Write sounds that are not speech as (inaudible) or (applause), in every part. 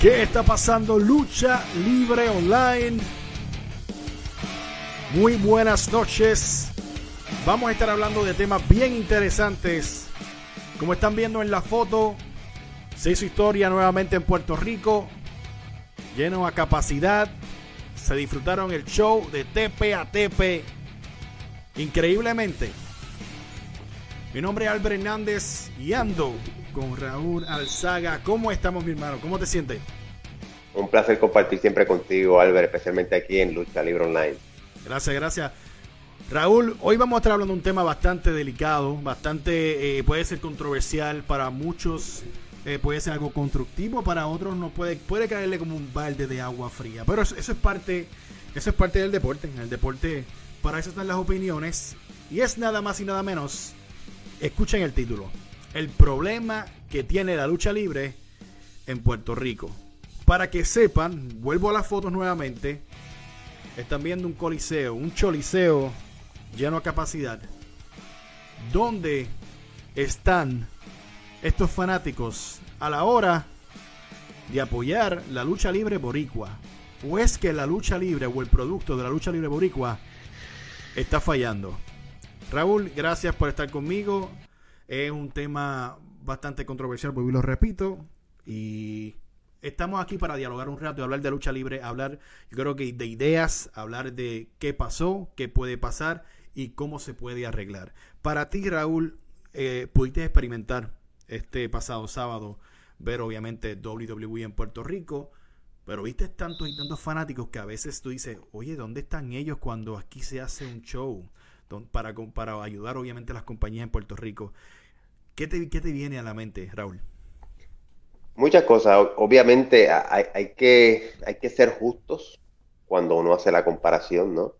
¿Qué está pasando? Lucha Libre Online. Muy buenas noches. Vamos a estar hablando de temas bien interesantes. Como están viendo en la foto, se hizo historia nuevamente en Puerto Rico. Lleno a capacidad. Se disfrutaron el show de TP a TP. Increíblemente. Mi nombre es Albert Hernández y ando con Raúl Alzaga. ¿Cómo estamos, mi hermano? ¿Cómo te sientes? Un placer compartir siempre contigo, Albert, especialmente aquí en Lucha Libre Online. Gracias, gracias. Raúl, hoy vamos a estar hablando de un tema bastante delicado, bastante, eh, puede ser controversial para muchos, eh, puede ser algo constructivo, para otros no puede, puede caerle como un balde de agua fría. Pero eso, es parte, eso es parte del deporte. En el deporte, para eso están las opiniones. Y es nada más y nada menos. Escuchen el título el problema que tiene la lucha libre en Puerto Rico. Para que sepan, vuelvo a las fotos nuevamente. Están viendo un coliseo, un choliseo lleno a capacidad. Donde están estos fanáticos a la hora de apoyar la lucha libre boricua? ¿O es que la lucha libre o el producto de la lucha libre boricua está fallando? Raúl, gracias por estar conmigo. Es un tema bastante controversial, porque lo repito. Y estamos aquí para dialogar un rato y hablar de lucha libre, hablar, yo creo que de ideas, hablar de qué pasó, qué puede pasar y cómo se puede arreglar. Para ti, Raúl, eh, pudiste experimentar este pasado sábado, ver obviamente WWE en Puerto Rico, pero viste tantos y tantos fanáticos que a veces tú dices, oye, ¿dónde están ellos cuando aquí se hace un show? Para, ayudar obviamente a las compañías en Puerto Rico. ¿Qué te, viene a la mente, Raúl? Muchas cosas. Obviamente hay, que, hay que ser justos cuando uno hace la comparación, ¿no?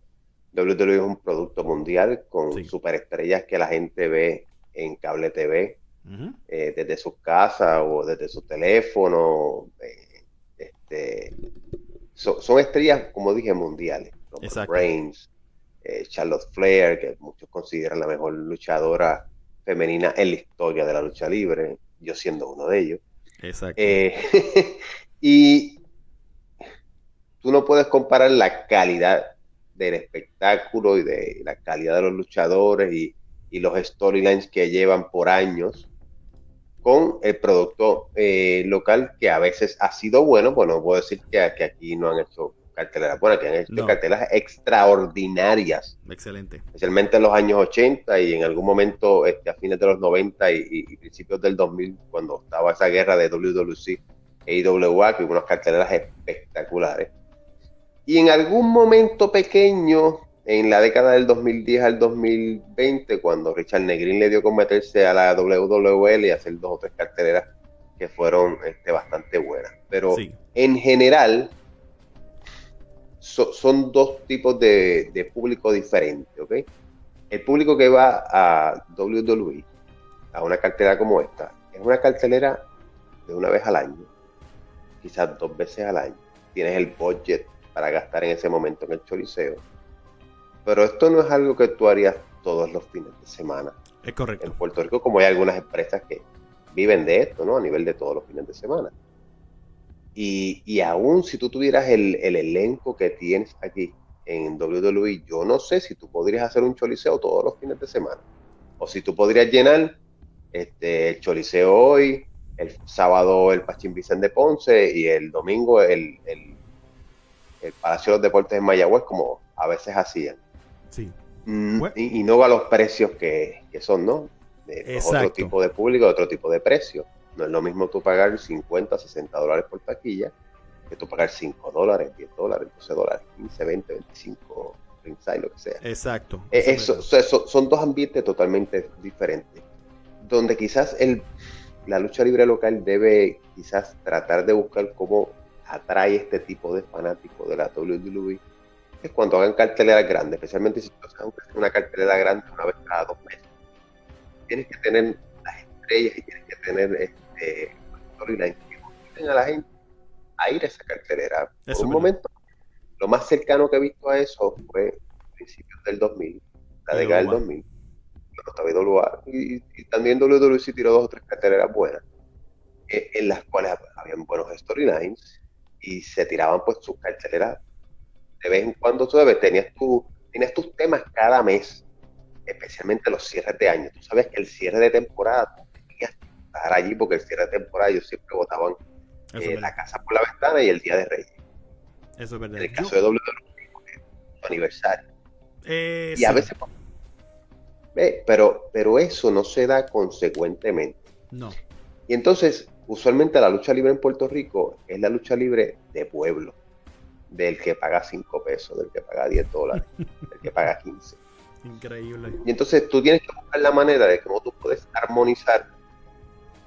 WWE es un producto mundial con superestrellas que la gente ve en cable TV, eh, desde sus casas o desde su teléfono. Eh, este, son estrellas, como dije, mundiales. Reigns, eh, Charlotte Flair, que muchos consideran la mejor luchadora femenina en la historia de la lucha libre, yo siendo uno de ellos. Exacto. Eh, (laughs) y tú no puedes comparar la calidad del espectáculo y de la calidad de los luchadores y, los storylines que llevan por años con el producto eh, local que a veces ha sido bueno. Bueno, puedo decir que, que aquí no han hecho carteleras bueno, que han hecho cartelas extraordinarias. Excelente. Especialmente en los años 80 y en algún momento este, a fines de los 90 y, principios del 2000, cuando estaba esa guerra de WWC e IWA, que hubo unas carteleras espectaculares. Y en algún momento pequeño, en la década del 2010 al 2020, cuando Richard Negrin le dio con meterse a la WWL y hacer dos o tres carteleras que fueron este, bastante buenas. Pero en general, son dos tipos de, público diferentes, ¿ok? El público que va a WWE, a una cartelera como esta, es una cartelera de una vez al año, quizás dos veces al año. Tienes el budget para gastar en ese momento en el choliseo. Pero esto no es algo que tú harías todos los fines de semana. Es correcto. En Puerto Rico, como hay algunas empresas que viven de esto, ¿no? A nivel de todos los fines de semana. Y, y aún si tú tuvieras el, elenco que tienes aquí en WWE, yo no sé si tú podrías hacer un choliseo todos los fines de semana. O si tú podrías llenar este, el choliseo hoy, el sábado el Pachín Vicente de Ponce y el domingo el, el, Palacio de los Deportes en Mayagüez, como a veces hacían. Sí. Mm, y, no a los precios que, son, ¿no? De otro tipo de público, otro tipo de precio. No es lo mismo tú pagar 50, 60 dólares por taquilla que tú pagar 5 dólares, 10 dólares, 12 dólares, 15, 20, 25, 30, lo que sea. Exacto. Eh, eso, son dos ambientes totalmente diferentes. Donde quizás el, la lucha libre local debe quizás tratar de buscar cómo atrae este tipo de fanáticos de la WWE es cuando hagan carteleras grandes, especialmente si tú haces una cartelera grande una vez cada dos meses. Tienes que tener las estrellas y tienes que tener eh, que a la gente a ir a esa cartelera. Por un momento, lo más cercano que he visto a eso fue principios del 2000, la década del 2000. Y, y también WWC tiró dos o tres carteleras buenas. eh, en las cuales habían buenos storylines y se tiraban pues sus carteleras. De vez en cuando tú sabes, tenías, tu, tenías tus temas cada mes, especialmente los cierres de año. Tú sabes que el cierre de temporada tenías que estar allí porque el cierre de temporada ellos siempre votaban eh, la casa por la ventana y el día de Reyes. Eso es verdad. En el caso de WWE, su aniversario. Eh, y a veces pero, pero eso no se da consecuentemente. No. Y entonces, usualmente la lucha libre en Puerto Rico es la lucha libre de pueblo, del que paga 5 pesos, del que paga 10 dólares, (laughs) del que paga 15. Increíble. Y entonces tú tienes que buscar la manera de cómo tú puedes armonizar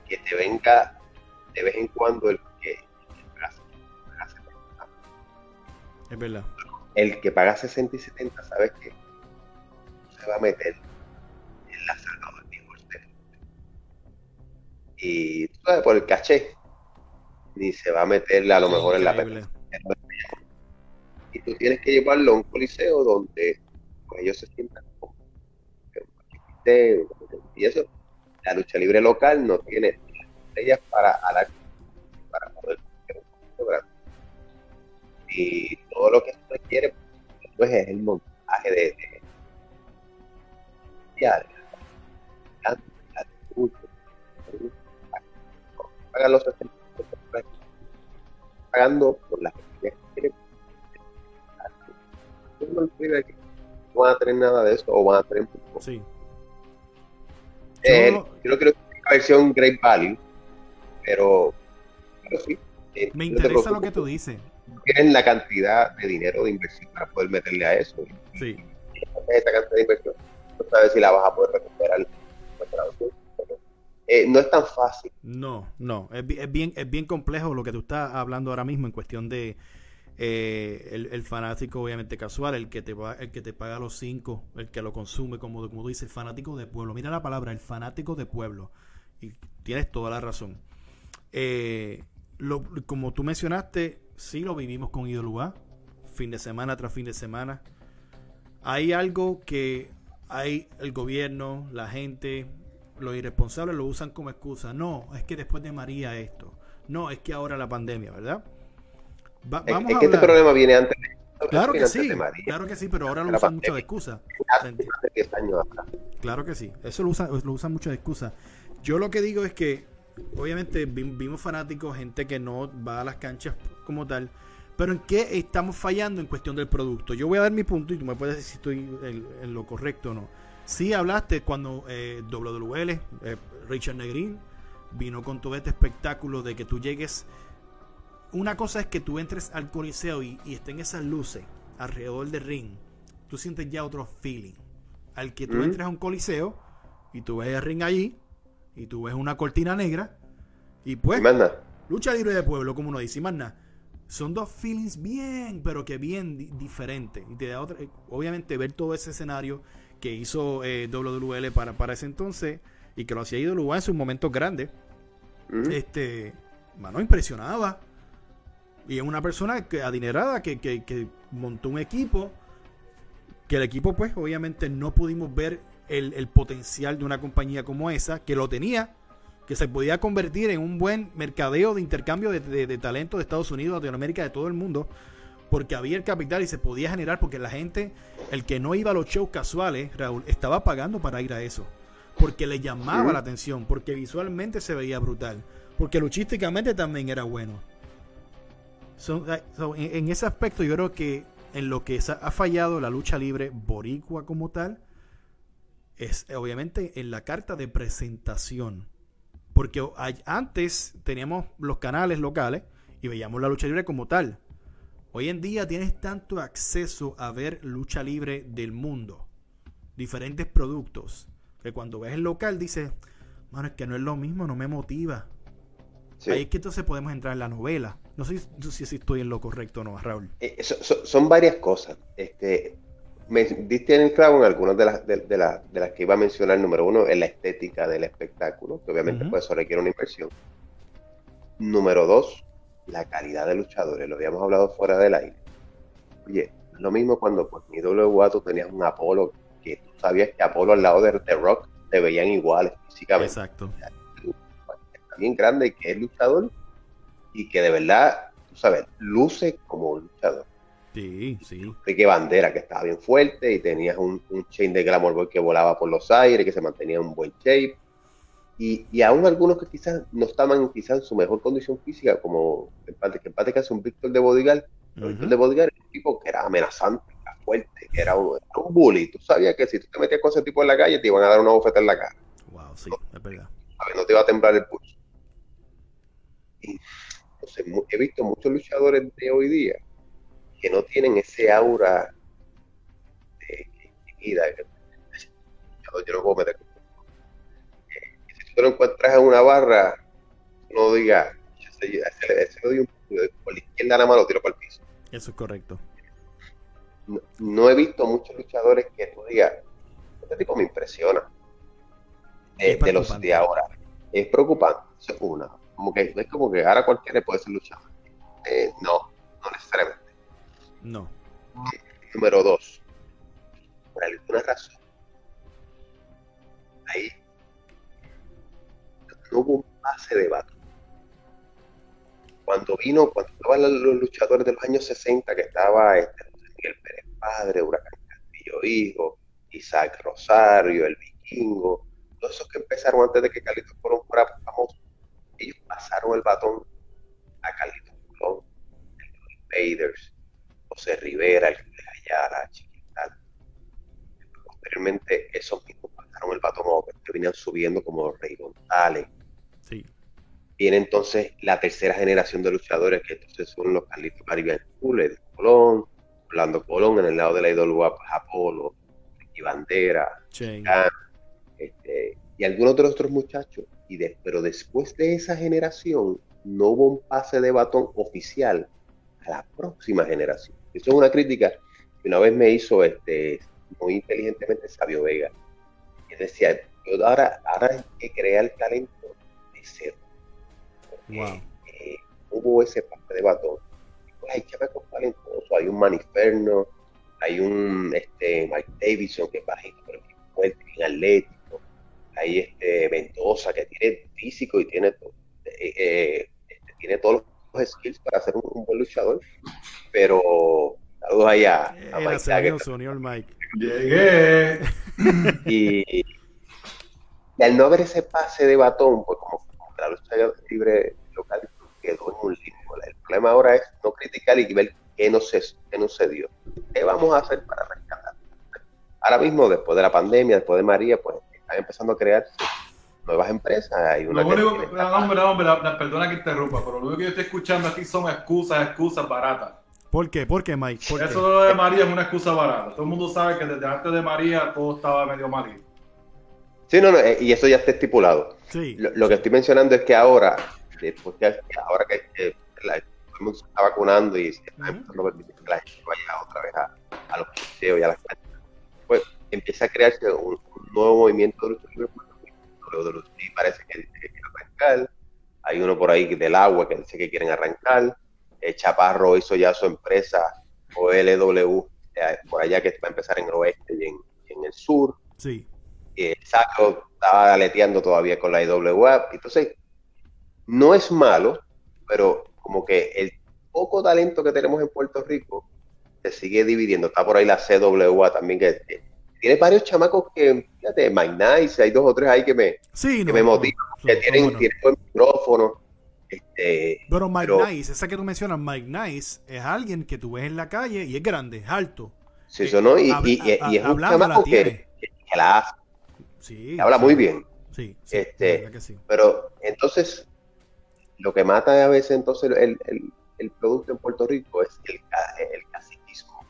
que te venga de vez en cuando el que, paga, 60. Es verdad. El que paga 60 y 70, ¿sabes qué? Se va a meter la Salvador Y tú sabes, por el caché, ni se va a meterle a lo mejor en la pelea. Y tú tienes que llevarlo a un coliseo donde pues, ellos se sientan como y eso. La lucha libre local no tiene ellas para para poder y todo lo que se requiere pues es el montaje de, de, pagan los pagando por las que no van a tener nada de eso o van a tener poco. Sí. Eh, yo, no creo que es una versión Great Value, pero, pero sí. Eh, Me interesa lo que tú dices. Tienen la cantidad de dinero de inversión para poder meterle a eso. Sí. Esa cantidad de inversión, no sabes si la vas a poder recuperar. Eh, no es tan fácil. No, no, es, bien, es bien complejo lo que tú estás hablando ahora mismo en cuestión de eh, el, fanático obviamente casual, el que te el que te paga los cinco, el que lo consume, como, como tú dices, el fanático de pueblo. Mira la palabra, el fanático de pueblo. Y tienes toda la razón. Eh, como tú mencionaste, sí lo vivimos con Idoluá, fin de semana tras fin de semana. Hay algo que hay el gobierno, la gente, los irresponsables lo usan como excusa. No, es que después de María esto. No, es que ahora la pandemia, ¿verdad? Es, que este problema viene antes de Claro que sí, claro que sí, pero ahora lo usan mucho de excusa. Claro que sí, eso lo usan, lo usan mucho de excusa. Yo lo que digo es que, obviamente, vimos fanáticos, gente que no va a las canchas como tal, pero ¿en qué estamos fallando en cuestión del producto? Yo voy a dar mi punto y tú me puedes decir si estoy en lo correcto o no Sí hablaste cuando eh, WWL, eh, Richard Negrin, vino con todo este espectáculo de que tú llegues. Una cosa es que tú entres al coliseo y, y estén esas luces alrededor del ring. Tú sientes ya otro feeling. Al que tú entres a un coliseo y tú ves el ring allí y tú ves una cortina negra y pues lucha libre de pueblo, como uno dice, y más nada. Son dos feelings bien, pero que bien diferentes. Y te da otra, obviamente ver todo ese escenario que hizo eh, WWL para, para ese entonces y que lo hacía IWA en sus momentos grandes, este, mano, impresionaba. Y es una persona que, adinerada que, que, montó un equipo, que el equipo, pues, obviamente no pudimos ver el, potencial de una compañía como esa, que lo tenía, que se podía convertir en un buen mercadeo de intercambio de, de, de talento de Estados Unidos, de América, de todo el mundo porque había el capital y se podía generar porque la gente, el que no iba a los shows casuales, Raúl, estaba pagando para ir a eso. Porque le llamaba la atención, porque visualmente se veía brutal, porque luchísticamente también era bueno. En, ese aspecto yo creo que en lo que ha fallado la lucha libre boricua como tal, es obviamente en la carta de presentación. Porque antes teníamos los canales locales y veíamos la lucha libre como tal. Hoy en día tienes tanto acceso a ver lucha libre del mundo, diferentes productos, que cuando ves el local dices, bueno, es que no es lo mismo, no me motiva. Ahí es que entonces podemos entrar en la novela. No sé si, estoy en lo correcto o no, Raúl. Eh, son varias cosas. Este, me diste en el clavo en algunas de las, de, las que iba a mencionar. Número uno, en la estética del espectáculo, que obviamente pues, eso requiere una inversión. Número dos, la calidad de luchadores, lo habíamos hablado fuera del aire. Oye, lo mismo cuando por mi WA tú tenías un Apolo, que tú sabías que Apolo al lado de The Rock te veían iguales físicamente. Exacto. bien grande que es luchador y que de verdad, tú sabes, luce como un luchador. Sí, sí. que Bandera, que estaba bien fuerte y tenías un, chain de Glamour Boy que volaba por los aires, que se mantenía en un buen shape. Y, y aún algunos que quizás no estaban quizás en su mejor condición física, como parte, que que hace un Víctor de Bodigal. Víctor de Bodigal era un tipo que era amenazante, era fuerte, que era un, bully. Tú sabías que si tú te metías con ese tipo en la calle, te iban a dar una bofeta en la cara. Wow, sí, es verdad. no te iba a temblar el pulso. Y, entonces, he visto muchos luchadores de hoy día que no tienen ese aura de, vida. Yo no puedo meter. Si tú lo encuentras en una barra, no digas, ese lo doy un por la izquierda nada más lo tiro para el piso. Eso es correcto. No, he visto muchos luchadores que tú digas, este tipo me impresiona. Eh, de los de ahora. Es preocupante, eso es una. Como que es como que ahora cualquiera puede ser luchador. Eh, no, no necesariamente. No. Número dos, por alguna razón, ahí no hubo un pase de batón. Cuando vino, cuando estaban los luchadores de los años 60, que estaba este, Miguel Pérez Padre, Huracán Castillo Hijo, Isaac Rosario, el Vikingo, todos esos que empezaron antes de que Carlitos fuera famoso, ellos pasaron el batón a Carlitos Colón, el Invaders, José Rivera, el Ayala, Chiquital. Posteriormente, esos mismos pasaron el batón que venían subiendo como Rey González. Sí. Viene entonces la tercera generación de luchadores, que entonces son los Carlitos Caribbean de Colón, Orlando Colón, en el lado de la IWA, pues, Apolo, y Bandera, este, y algunos de los otros muchachos. Y pero después de esa generación, no hubo un pase de batón oficial a la próxima generación. Eso es una crítica que una vez me hizo este, muy inteligentemente Sabio Vega. Y decía, yo ahora, ahora hay que crear talento de cero. Eh, hubo ese parte de batón. Pues hay chamacos talentosos, hay un Maniferno, hay un este, Mike Davidson que es bajito, pero que fuerte, bien atlético. Hay este Mendoza que tiene físico y tiene, eh, eh, este, tiene todos los skills para ser un buen luchador pero saludos allá a Mike. Unió, el Mike. Llegué. (laughs) Y, al no haber ese pase de batón, pues como, la lucha libre local quedó en un limbo. El problema ahora es no criticar y ver qué no, se, qué no se dio. ¿Qué vamos a hacer para rescatar? Ahora mismo, después de la pandemia, después de María, pues están empezando a crear nuevas empresas. Hay una lo único, que, hombre, hombre, perdona que interrumpa, pero lo único que yo estoy escuchando aquí son excusas, excusas baratas. ¿Por qué? ¿Por qué, Mike? Eso de María es una excusa barata. Todo el mundo sabe que desde antes de María todo estaba medio mal. Sí, no, no, eh, y eso ya está estipulado. Sí. Lo, que estoy mencionando es que ahora, después que, ahora que, todo el mundo se está vacunando y se está empezando a permitir que la gente vaya otra vez a, los museos y a las pues empieza a crearse un, nuevo movimiento de lucha libre. de los parece que, que quieren arrancar. Hay uno por ahí del agua que dice que quieren arrancar eh, Chaparro hizo ya su empresa OLW eh, por allá que va a empezar en el oeste y en, el sur. Sí. Eh, Saco estaba aleteando todavía con la IWA. Entonces, no es malo, pero como que el poco talento que tenemos en Puerto Rico se sigue dividiendo. Está por ahí la CWA también, que, tiene varios chamacos que, fíjate, Mike Nice, hay dos o tres ahí que me, que me motivan, que tienen, tienen buen micrófono. Este, pero Mike Nice, esa que tú mencionas, Mike Nice, es alguien que tú ves en la calle y es grande, es alto. Sí, eso no, y, es un chamaco que, la hace. Sí, habla muy bien. Sí, este, Pero entonces, lo que mata a veces entonces el, el, producto en Puerto Rico es el, el caciquismo.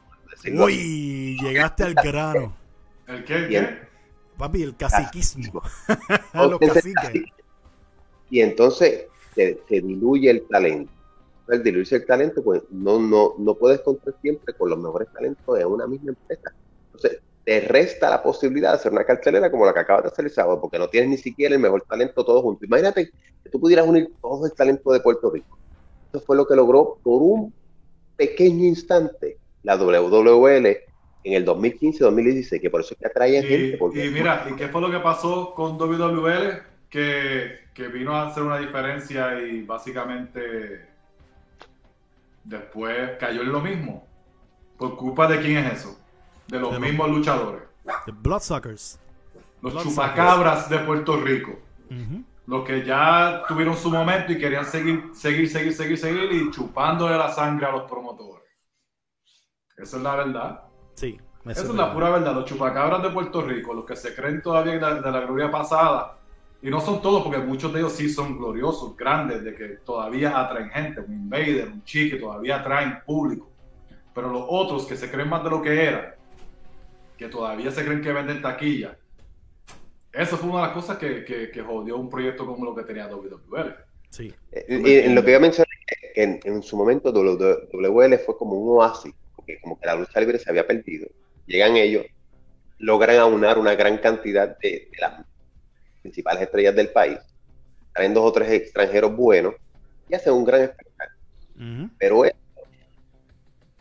Uy, llegaste al grano. ¿El qué? qué? Papi, el caciquismo. (laughs) Los caciques. Y entonces, se, diluye el talento. Al diluirse el talento, pues no, no, no puedes contar siempre con los mejores talentos de una misma empresa. Entonces, te resta la posibilidad de hacer una cartelera como la que acabas de hacer el sábado, porque no tienes ni siquiera el mejor talento todo junto. Imagínate que tú pudieras unir todo el talento de Puerto Rico. Eso fue lo que logró por un pequeño instante la WWL en el 2015-2016, que por eso es que atrae gente. y mira, ¿y qué fue lo que pasó con WWL? que, que vino a hacer una diferencia y básicamente después cayó en lo mismo. ¿Por culpa de quién es eso? De los De los- mismos luchadores. The Bloodsuckers. Los chupacabras de Puerto Rico. Los que ya tuvieron su momento y querían seguir, seguir, seguir, seguir, seguir y chupándole la sangre a los promotores. Esa es la verdad. Sí. Esa es la pura verdad. Los chupacabras de Puerto Rico, los que se creen todavía de la, de la gloria pasada, y no son todos, porque muchos de ellos sí son gloriosos, grandes, de que todavía atraen gente, un Invader, un Chique, todavía atraen público. Pero los otros que se creen más de lo que eran, que todavía se creen que venden taquilla, eso fue una de las cosas que, que, que jodió un proyecto como lo que tenía WWL. Sí. Eh, y en lo que yo mencioné, que en, en su momento WWL fue como un oasis, porque como que la lucha libre se había perdido. Llegan ellos, logran aunar una gran cantidad de, de las principales estrellas del país, traen dos o tres extranjeros buenos y hacen un gran espectáculo. Pero es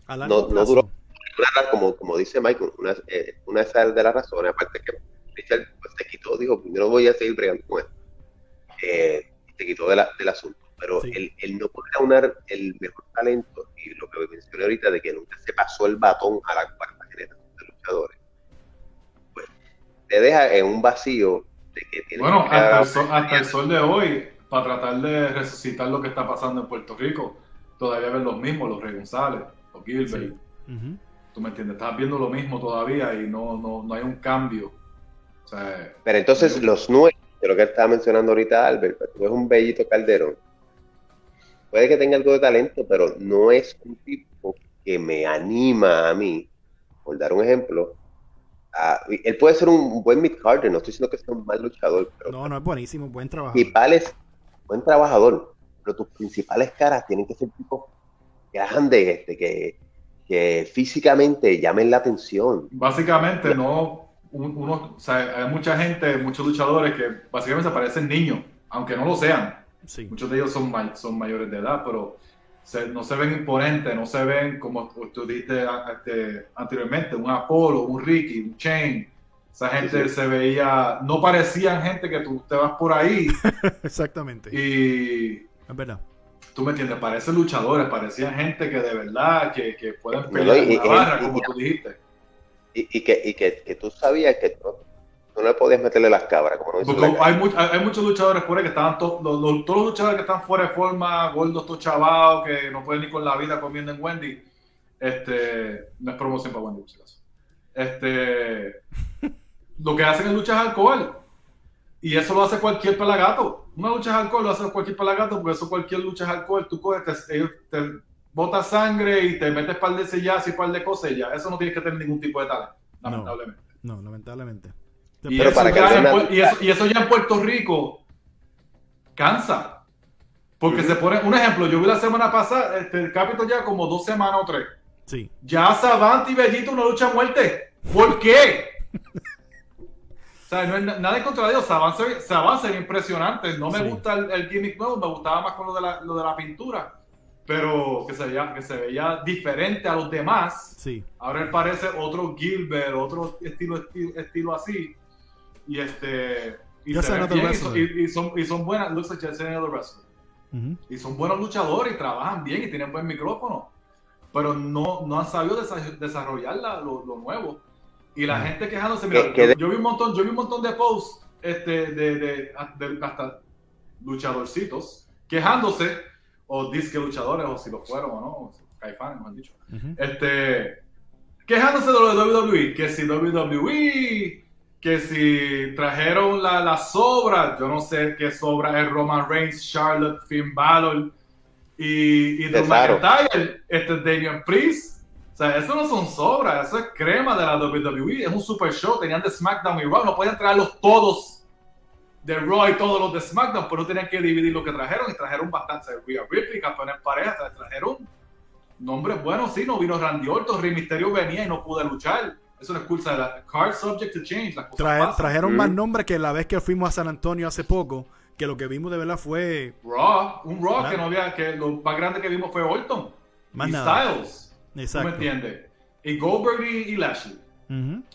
A largo No- duró. como, como dice Michael, una, eh, una de esas de las razones, aparte que Richard pues, se quitó, dijo, yo no voy a seguir bregando con esto. Eh, se quitó de la- del asunto. Pero Sí. el, el no poder aunar el mejor talento y lo que mencioné ahorita de que nunca se pasó el batón a la cuarta generación de luchadores, pues te deja en un vacío de que tienes Bueno, que hasta el, sol, hasta el sol de hoy, para tratar de resucitar lo que está pasando en Puerto Rico, todavía ven los mismos, los Rey González, los Gilbert. Sí. Ujú. ¿Tú me entiendes? Estás viendo lo mismo todavía y no, no, no hay un cambio. O sea, Pero entonces los nuevos, de lo que estaba mencionando ahorita Albert, pues, tú ves un bellito Calderón. Puede que tenga algo de talento, pero no es un tipo que me anima a mí, por dar un ejemplo. a- él puede ser un buen mid carder, no estoy diciendo que sea un mal luchador, pero No, no es buenísimo, buen trabajo. principales, buen trabajador, pero tus principales caras tienen que ser tipos que hagan de este, que, que físicamente llamen la atención. básicamente no, un- uno, o sea, hay mucha gente, muchos luchadores que básicamente se parecen niños, aunque no lo sean. Sí. Muchos de ellos son, may- son mayores de edad, pero se- no se ven imponentes, no se ven como tú dijiste este, anteriormente, un Apolo, un Ricky, un Chain. Esa gente Sí, sí. se veía, no parecían gente que tú te vas por ahí (laughs) Exactamente. y Es verdad. tú me entiendes, parecen luchadores, parecían gente que de verdad, que, que pueden No, pelear y- en una y- barra, y- como y- tú dijiste. Y, y que, y que, que tú sabías que no le podías meterle las cabras, como no dice Porque la hay, mu- hay hay muchos luchadores por ahí que estaban to- los, los- todos los luchadores que están fuera de forma, gordos, todos chavados, que no pueden ni con la vida comiendo en Wendy. Este, no es promoción para Wendy, por si acaso. Este, lo que hacen es luchas de alcohol. Y eso lo hace cualquier pelagato. Una lucha de alcohol lo hace cualquier pelagato, porque eso cualquier lucha de alcohol, tú coges, te, ellos te botas sangre y te metes par de sellas y par de cosas y ya. Eso no tienes que tener ningún tipo de talento, No. lamentablemente. No, lamentablemente. Y, Pero eso para ya en y eso, y eso ya en Puerto Rico cansa. Porque se pone, un ejemplo, yo vi la semana pasada, este, el Capitol ya como dos semanas o tres. Sí. Ya Savant y Bellito una lucha a muerte. ¿Por qué? o sea, no es na- nada en contra de ellos. Savant se, Savant se ve impresionante. No me Sí. gusta el, el gimmick nuevo, me gustaba más con lo de la, lo de la pintura. Pero que se, veía, que se veía diferente a los demás. Sí. Ahora él parece otro Gilbert, otro estilo, estilo, estilo así. Y este. Y, se ven bien, y, son, y- son, y son buenas. Looks like just another wrestler. Ujú. Y son buenos luchadores y trabajan bien y tienen buen micrófono. Pero no, no han sabido desa- desarrollar la- lo, lo nuevo. Y la gente quejándose. Mira, yo, de- yo vi un montón, yo vi un montón de posts este, de, de, de- hasta luchadorcitos quejándose, o disque luchadores, o si lo fueron o no, caifanes, me han dicho Ujú. este, quejándose de lo de WWE, que si WWE, que si trajeron la, la sobra, yo no sé qué sobra es Roman Reigns, Charlotte, Finn Balor y, y Drew. McIntyre, este es Damian Priest. O sea, eso no son sobras, eso es crema de la WWE, es un super show, tenían de SmackDown y Raw, no podían traerlos todos de Raw y todos los de SmackDown, pero tenían que dividir lo que trajeron y trajeron bastante. Rhea Ripley, campeona en pareja, o sea, trajeron nombres buenos, sí, no vino Randy Orton, Rey Mysterio venía y no pudo luchar. Eso no es excusa de la card subject to change, las cosas trajeron Mm. más nombres que la vez que fuimos a San Antonio hace poco, que lo que vimos de verdad fue Raw, un Raw que no había, que lo más grande que vimos fue Orton más y nada. Styles, ¿tú me Exacto. entiendes? Y Goldberg y, y Lashley.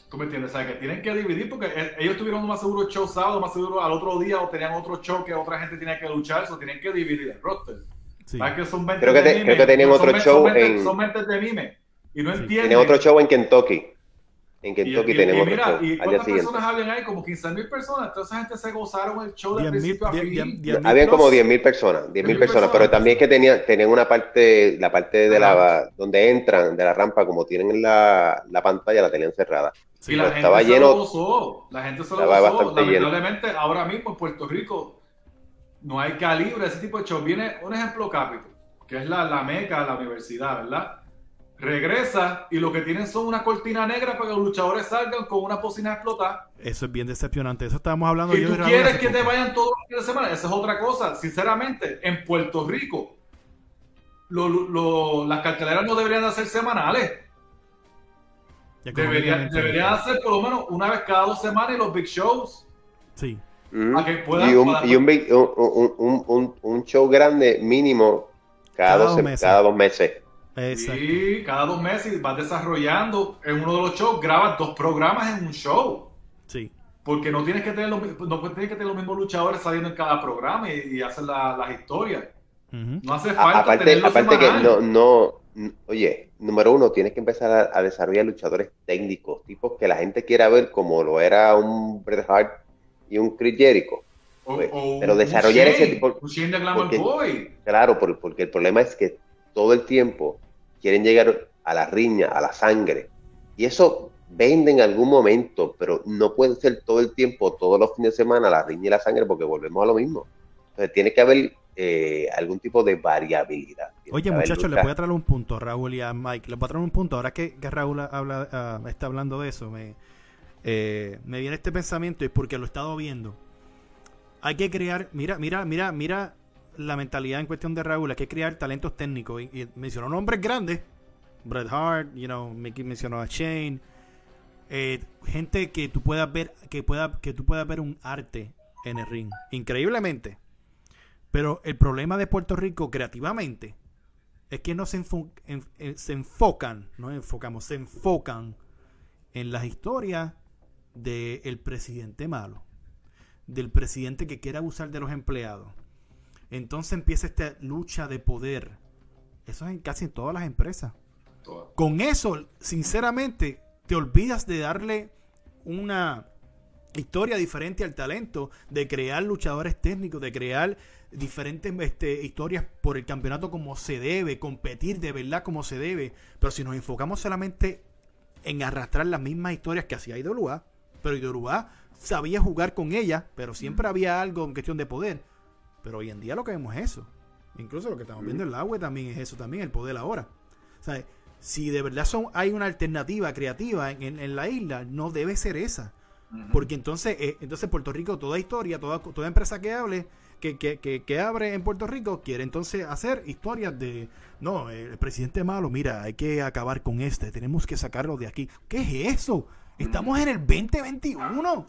¿Tú me entiendes? O sea, que tienen que dividir porque eh, ellos tuvieron más seguro show sábado, más seguro al otro día o tenían otro show que otra gente tenía que luchar, eso tienen que dividir el roster. Sí. Que son creo, que creo que tenían otro show en... Son mentes de mime. Y no entienden. Tienen otro show en Kentucky. En Kentucky tenemos y mira, ¿y cuántas personas habían ahí? Como 15 mil personas. Entonces esa gente se gozaron el show de principio a fin. Habían como 10 mil personas, 10 mil personas, pero también es que tenían, tenían una parte, la parte de la, donde entran, de la rampa, como tienen la, la pantalla, la tenían cerrada. Sí, la gente estaba se lleno, lo gozó, la gente se lo gozó. Lamentablemente, ahora mismo en Puerto Rico no hay calibre ese tipo de show. Viene un ejemplo cápito, que es la, la meca, la universidad, ¿verdad? Regresa y lo que tienen son una cortina negra para que los luchadores salgan con una bocina explotada. Eso es bien decepcionante. Eso estábamos hablando. Y tú quieres que te vayan todos los días de semana. Esa es otra cosa. Sinceramente, en Puerto Rico, las carteleras no deberían de ser semanales. Deberían, deberían hacer por lo menos una vez cada dos semanas y los big shows. Sí. y, un, un, show grande mínimo cada, dos, cada dos meses. Sí, cada dos meses vas desarrollando en uno de los shows, grabas dos programas en un show. Sí. Porque no tienes que tener los, no tienes que tener los mismos luchadores saliendo en cada programa y, hacer las historias. No hace falta. aparte, aparte que no, no, oye, número uno, tienes que empezar a, desarrollar luchadores técnicos, tipos que la gente quiera ver como lo era un Bret Hart y un Chris Jericho. Pues, pero desarrollar ese tipo. Claro, porque el problema es que todo el tiempo quieren llegar a la riña, a la sangre. Y eso vende en algún momento, pero no puede ser todo el tiempo, todos los fines de semana, la riña y la sangre, porque volvemos a lo mismo. Entonces tiene que haber eh, algún tipo de variabilidad. Oye, muchachos, le voy a traer un punto, Raúl y a Mike. Les voy a traer un punto. Ahora que, Raúl habla, ah, está hablando de eso, me, eh, me viene este pensamiento y porque lo he estado viendo. Hay que crear, mira, mira, mira, mira la mentalidad en cuestión de Raúl, hay que crear talentos técnicos. Y, mencionó nombres grandes. Bret Hart, you know, mencionó a Shane. Eh, gente que tú puedas ver, que pueda, que tú puedas ver un arte en el ring. Increíblemente. Pero el problema de Puerto Rico creativamente es que no se, se enfocan, no enfocamos, se enfocan en las historias del presidente malo, del presidente que quiere abusar de los empleados, entonces empieza esta lucha de poder. Eso es en casi todas las empresas. Con eso, sinceramente, te olvidas de darle una historia diferente al talento, de crear luchadores técnicos, de crear diferentes este, historias por el campeonato como se debe, competir de verdad como se debe. Pero si nos enfocamos solamente en arrastrar las mismas historias que hacía IWA, pero IWA sabía jugar con ella, pero siempre había algo en cuestión de poder. Pero hoy en día lo que vemos es eso. Incluso lo que estamos viendo en el agua también es eso, también el poder ahora. O sea, si de verdad son, hay una alternativa creativa en, la isla, no debe ser esa. Porque entonces, eh, entonces Puerto Rico, toda historia, toda, toda empresa que hable, que, que, que, abre en Puerto Rico, quiere entonces hacer historias de, no, el presidente malo, mira, hay que acabar con este, tenemos que sacarlo de aquí. ¿Qué es eso? Estamos en el 2021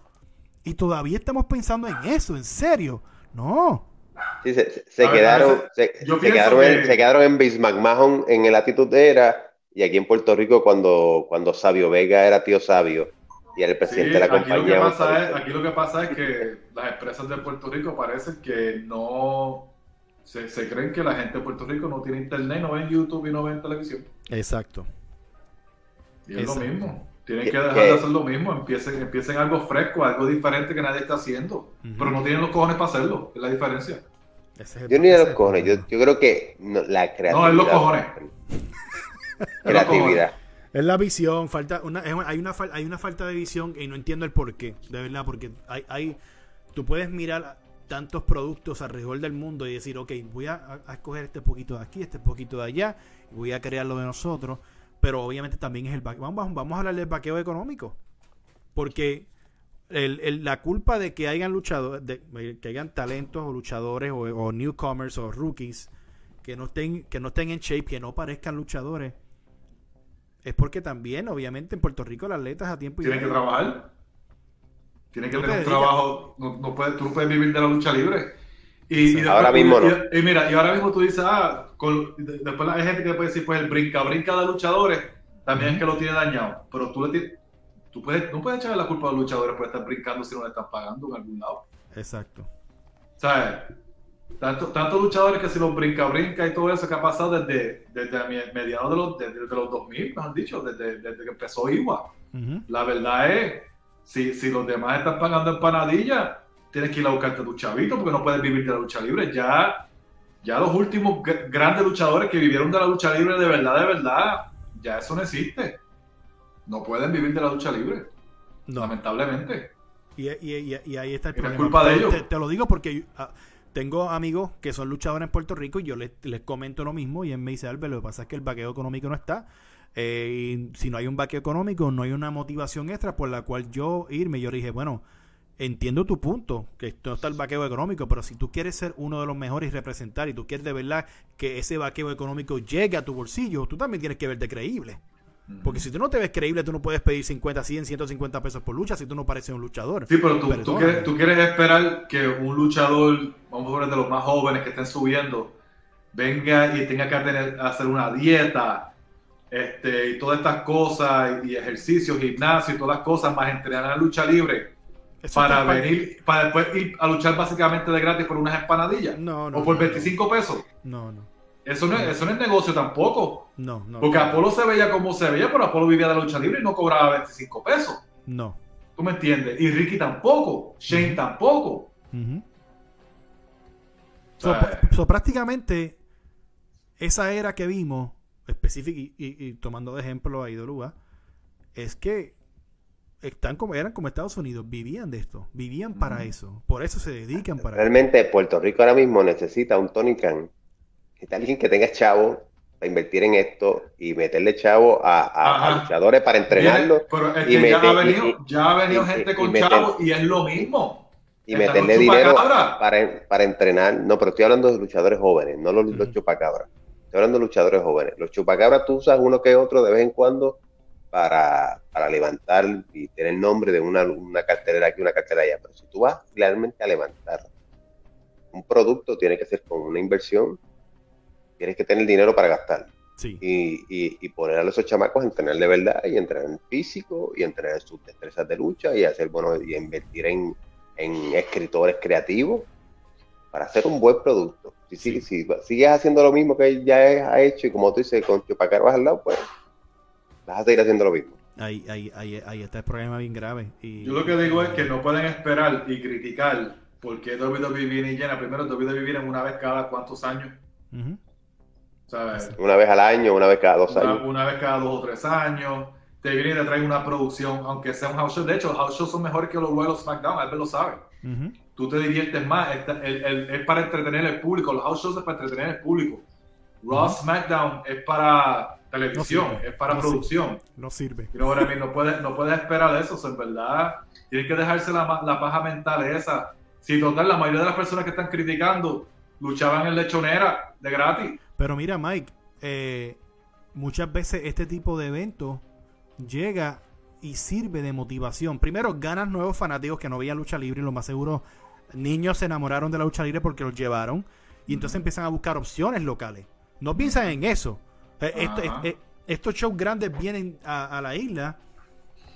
y todavía estamos pensando en eso, en serio. No. Sí, se, quedaron, se, quedaron en, se quedaron en Bismarck Mahon en el actitud era y aquí en Puerto Rico cuando, cuando Sabio Vega era tío Sabio y era el presidente de la compañía. Aquí lo, que pasa es, aquí lo que pasa es que las empresas de Puerto Rico parecen que no se, se, creen que la gente de Puerto Rico no tiene internet, no ven YouTube y no ven televisión. Exacto. Y es lo mismo. Tienen que dejar de hacer lo mismo, empiecen, empiecen algo fresco, algo diferente que nadie está haciendo, pero no tienen los cojones para hacerlo, es la diferencia. yo ni de los cojones, yo, yo, creo que la creatividad. No, (laughs) es los cojones. creatividad. Es la visión, falta una, hay, una, hay una falta de visión y no entiendo el por qué, de verdad, porque hay, hay tú puedes mirar tantos productos alrededor del mundo y decir, ok, voy a, a escoger este poquito de aquí, este poquito de allá, y voy a crear lo de nosotros pero obviamente también es el vamos, vamos a hablar del vaqueo económico. Porque el, la culpa de que hayan luchado, de, que hayan talentos o luchadores o, newcomers o rookies que no estén, que no estén en shape, que no parezcan luchadores, es porque también, obviamente, en Puerto Rico las atletas a tiempo y Tienen que trabajar. Tienen que tener un trabajo. No, no puedes, tú no puedes vivir de la lucha libre. Y, ahora mismo no. Y, mira, y ahora mismo tú dices, ah, después hay gente que puede decir, pues el brinca, brinca de luchadores, también es que lo tiene dañado. Pero tú le tú puedes, no puedes echarle la culpa a los luchadores por estar brincando si no le están pagando en algún lado. Exacto. ¿Sabes? Tantos tanto luchadores que si los brinca, brinca y todo eso que ha pasado desde, desde mediados de los, desde, los 2000, han dicho, desde, desde que empezó Iwa. La verdad es, si, si los demás están pagando empanadillas, tienes que ir a buscarte tu chavito porque no puedes vivir de la lucha libre. Ya, ya los últimos grandes luchadores que vivieron de la lucha libre de verdad, de verdad, ya eso no existe. No pueden vivir de la lucha libre. Lamentablemente. Y, ahí está el problema. culpa de ellos. Te, lo digo porque ah, tengo amigos que son luchadores en Puerto Rico y yo les, comento lo mismo y él me dice, Albert, lo que pasa es que el vaqueo económico no está. Eh, y si no hay un vaqueo económico, no hay una motivación extra por la cual yo irme. Yo dije, bueno, entiendo tu punto, que no está el vaqueo económico, pero si tú quieres ser uno de los mejores y representar y tú quieres de verdad que ese vaqueo económico llegue a tu bolsillo, tú también tienes que verte creíble. Porque si tú no te ves creíble, tú no puedes pedir 50, 100, 150 pesos por lucha si tú no pareces un luchador. Sí, pero tú, tú, quieres, tú quieres, esperar que un luchador, vamos a poner de los más jóvenes que estén subiendo, venga y tenga que tener, hacer una dieta este, y todas estas cosas, y, ejercicios, gimnasio y todas las cosas, más entrenar en la lucha libre para venir, para después ir a luchar básicamente de gratis por unas empanadillas. No, no. O por 25 pesos. No, no. Eso no, es, eso no es negocio tampoco. No, no. Porque Apolo se veía como se veía, pero Apolo vivía de la lucha libre y no cobraba 25 pesos. No. ¿Tú me entiendes? Y Ricky tampoco. Shane tampoco. so, prácticamente, esa era que vimos, específica y, tomando de ejemplo a Idolúa, es que están como eran como Estados Unidos, vivían de esto, vivían para eso, por eso se dedican para Realmente Puerto Rico ahora mismo necesita un Tony Khan, necesita alguien que tenga chavo para invertir en esto y meterle chavo a, luchadores para entrenarlo. pero es que ya, ha venido, ya, ha venido, gente con chavo y es lo mismo. Y meterle dinero para, para, entrenar. No, pero estoy hablando de luchadores jóvenes, no los, los chupacabras. Estoy hablando de luchadores jóvenes. Los chupacabras tú usas uno que otro de vez en cuando para, para levantar y tener nombre de una, una cartelera aquí, una cartelera allá. Pero si tú vas realmente a levantar un producto, tiene que ser con una inversión, tienes que tener dinero para gastar. Y, y, poner a esos chamacos a entrenar de verdad y entrenar en físico y entrenar sus destrezas de lucha y hacer bueno y invertir en, en escritores creativos para hacer un buen producto. Si, si, sigues haciendo lo mismo que ya ha hecho y como tú dices, con vas al lado, pues vas a seguir haciendo lo mismo. Ahí, ahí, ahí, ahí está el problema bien grave. Y, Yo lo que digo es que no pueden esperar y criticar porque WWE viene llena. Primero, WWE viene una vez cada cuántos años. Una vez al año, una vez cada dos años. Una vez cada dos o tres años. Te viene y te trae una producción, aunque sea un house show. De hecho, los house shows son mejores que los Royal SmackDown, él lo sabe. Tú te diviertes más. Es, para entretener al público. Los house shows es para entretener al público. Raw SmackDown es para televisión, es para producción. no sirve. no puedes no puede esperar eso, en verdad. Tienes que dejarse la, la paja mental esa. Si total, la mayoría de las personas que están criticando luchaban en lechonera de gratis. Pero mira, Mike, eh, muchas veces este tipo de eventos llega y sirve de motivación. Primero, ganas nuevos fanáticos que no veían lucha libre y lo más seguro, niños se enamoraron de la lucha libre porque los llevaron y entonces empiezan a buscar opciones locales. No piensan en eso. Eh, eh, estos shows grandes vienen a, la isla,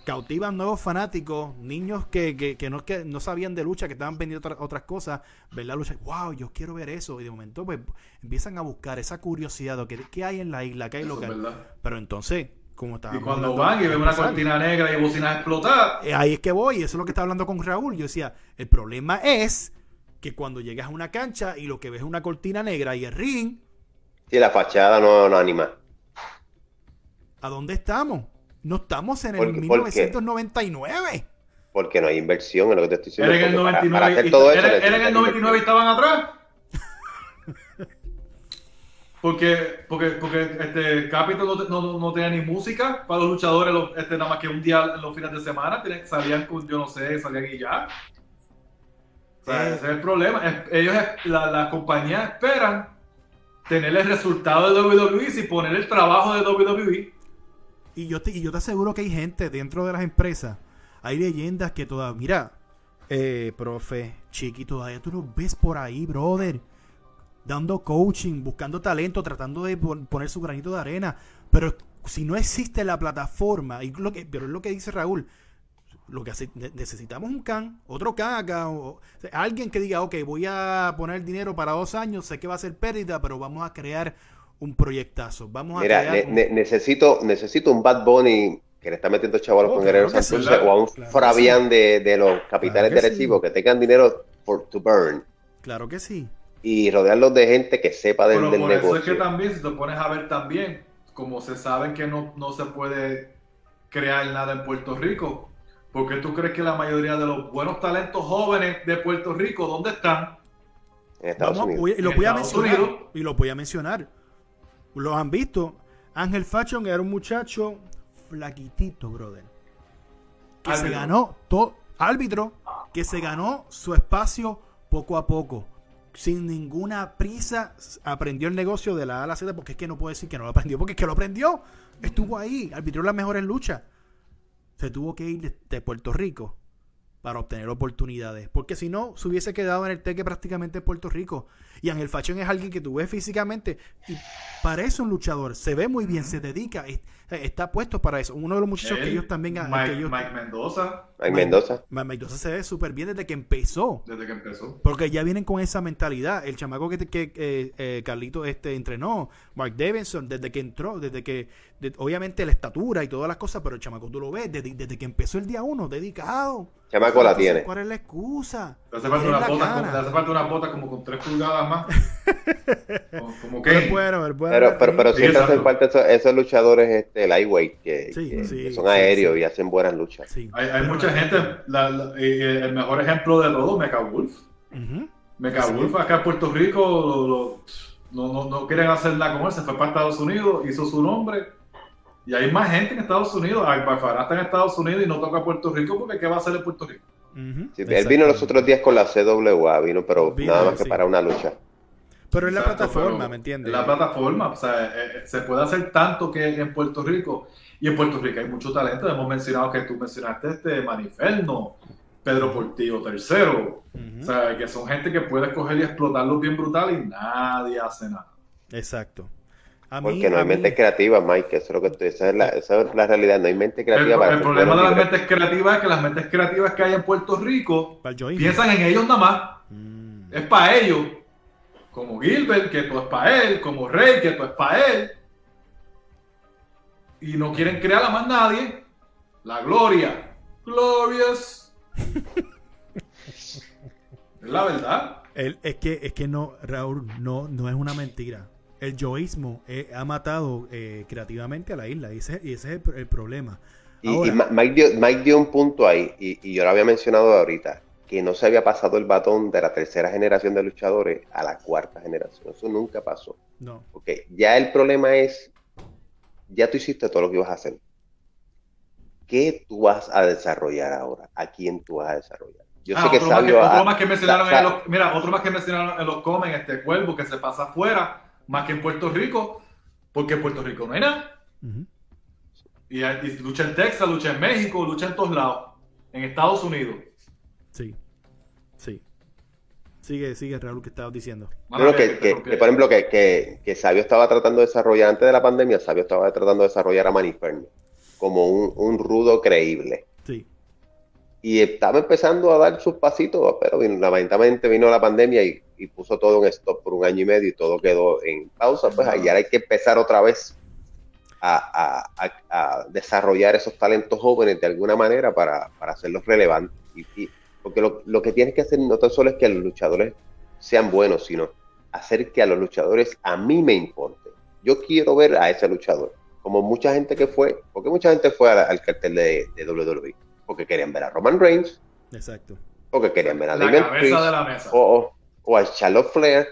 cautivan nuevos fanáticos, niños que, que, no, que no sabían de lucha, que estaban vendiendo otras cosas, ver la lucha, wow, yo quiero ver eso. Y de momento pues empiezan a buscar esa curiosidad de qué, hay en la isla, qué hay local. Pero entonces, como Y cuando van y ven una cortina negra y bocinas explotadas. Eh, ahí es que voy, eso es lo que está hablando con Raúl. Yo decía, el problema es que cuando llegas a una cancha y lo que ves es una cortina negra y el ring Sí, la fachada no, no anima. ¿A dónde estamos? No estamos en el 1999. Porque no hay inversión en lo que te estoy diciendo. ¿Era en el 99, todo eso ¿era, en el 99 y estaban atrás? Porque, porque, porque este Capitol no, no, no, tenía ni música para los luchadores, este, nada más que un día en los fines de semana, salían con, yo no sé, salían y ya. O sea, ese es el problema. Ellos, las la compañías esperan tener el resultado de WWE y poner el trabajo de WWE. Y yo te, y yo te aseguro que hay gente dentro de las empresas, hay leyendas que todavía, mira, eh, profe, Chiqui, todavía tú lo ves por ahí, brother, dando coaching, buscando talento, tratando de poner su granito de arena, pero si no existe la plataforma, y lo que, pero es lo que dice Raúl, lo que hace, necesitamos un can, otro can acá, o, alguien que diga, ok, voy a poner dinero para dos años, sé que va a ser pérdida, pero vamos a crear un proyectazo. Vamos a Mira, necesito, necesito un Bad Bunny que le está metiendo chavos oh, con Guerrero Santurce o a un Fabián de, los capitales de Recibo que tengan dinero for, to burn. Claro que sí. Y rodearlos de gente que sepa del, del por Eso es que también, si te pones a ver también, como se sabe que no, no se puede crear nada en Puerto Rico, ¿por qué tú crees que la mayoría de los buenos talentos jóvenes de Puerto Rico, ¿dónde están? En Estados Unidos. Y lo voy a mencionar. Y lo voy a mencionar. Lo han visto. Ángel Fashion era un muchacho flaquitito, brother. Que se ganó todo. Árbitro. Que se ganó su espacio poco a poco. Sin ninguna prisa. Aprendió el negocio de la A a la Z. Porque es que no puedo decir que no lo aprendió. Porque es que lo aprendió. Estuvo ahí. Arbitró las mejores luchas. Se tuvo que ir de Puerto Rico para obtener oportunidades. Porque si no, se hubiese quedado en el teque prácticamente en Puerto Rico. Y Ángel Fashion es alguien que tú ves físicamente y parece un luchador. Se ve muy bien, se dedica, está puesto para eso. Uno de los muchachos que ellos también... Mike, Mike Mendoza. Mike Mendoza. Mike Mendoza se ve súper bien desde que empezó. Desde que empezó. Porque ya vienen con esa mentalidad. El chamaco que, que eh, eh, Carlito este, entrenó, Mark Davidson, desde que entró, desde que... obviamente la estatura y todas las cosas, pero el chamaco tú lo ves desde, desde que empezó el día uno, dedicado. Chamaco la tiene. ¿Cuál es la excusa? Le hace falta, una bota, como, hace falta una bota como con tres pulgadas más. (laughs) como, que. Pero, pero, pero, pero siempre hacen falta esos, luchadores este, lightweight que, que, son aéreos y hacen buenas luchas. Hay, hay mucha gente. La, eh, el mejor ejemplo de todo, Mecha Wolf. Uh Mecha Wolf acá en Puerto Rico no, no, no, quieren hacer nada con él. Se fue para Estados Unidos, hizo su nombre y hay más gente en Estados Unidos. Alpafará está en Estados Unidos y no toca Puerto Rico porque ¿qué va a hacer en Puerto Rico? él vino los otros días con la CWA, vino, pero nada más que para una lucha. Pero en la plataforma, ¿me entiendes? En la plataforma, o sea, eh, eh, se puede hacer tanto que en Puerto Rico. Y en Puerto Rico hay mucho talento. Hemos mencionado que tú mencionaste este Maniferno, Pedro Portillo tercero. O sea, que son gente que puede coger y explotarlos bien brutal y nadie hace nada. Exacto. Porque no hay mente creativa, Mike, eso es lo que estoy, esa, es la, esa es la realidad, no hay mente creativa. El, para el problema de las mentes creativas es que las mentes creativas que hay en Puerto Rico piensan en ellos nada más. Mm. Es para ellos. Como Gilbert, que esto es para él, como Rey, que esto es para él. Y no quieren crear a más nadie. La gloria. Glorious. (laughs) es la verdad. es que, es que no, Raúl, no, no es una mentira el yoísmo eh, ha matado eh, creativamente a la isla y ese, es el, problema. y, Mike, dio, un punto ahí, y, yo lo había mencionado ahorita, que no se había pasado el batón de la tercera generación de luchadores a la cuarta generación. Eso nunca pasó. No. Porque ya el problema es, ya tú hiciste todo lo que ibas a hacer. ¿Qué tú vas a desarrollar ahora? ¿A quién tú vas a desarrollar? Yo ah, sé que Sabio... otro más que mencionaron en los, mira, otro más que mencionaron en los comen, este cuervo que se pasa afuera más que en Puerto Rico, porque en Puerto Rico no hay nada. y, lucha en Texas, lucha en México, lucha en todos lados. En Estados Unidos. Sí, sí. Sigue, sigue, Raúl, que estabas diciendo. Creo que, por ejemplo, que, que, Sabio estaba tratando de desarrollar, antes de la pandemia, Sabio estaba tratando de desarrollar a Maniferno como un, un rudo creíble. Sí y estaba empezando a dar sus pasitos, pero lamentablemente vino la pandemia y, puso todo en stop por un año y medio y todo quedó en pausa, pues ahí hay que empezar otra vez a, desarrollar esos talentos jóvenes de alguna manera para, hacerlos relevantes. Y, porque lo, que tienes que hacer no tan solo es que los luchadores sean buenos, sino hacer que a los luchadores a mí me importe. Yo quiero ver a ese luchador, como mucha gente que fue, porque mucha gente fue al, cartel de, de WWE porque querían ver a Roman Reigns. Exacto. Porque querían ver a la cabeza de la mesa. O, a Charlotte Flair.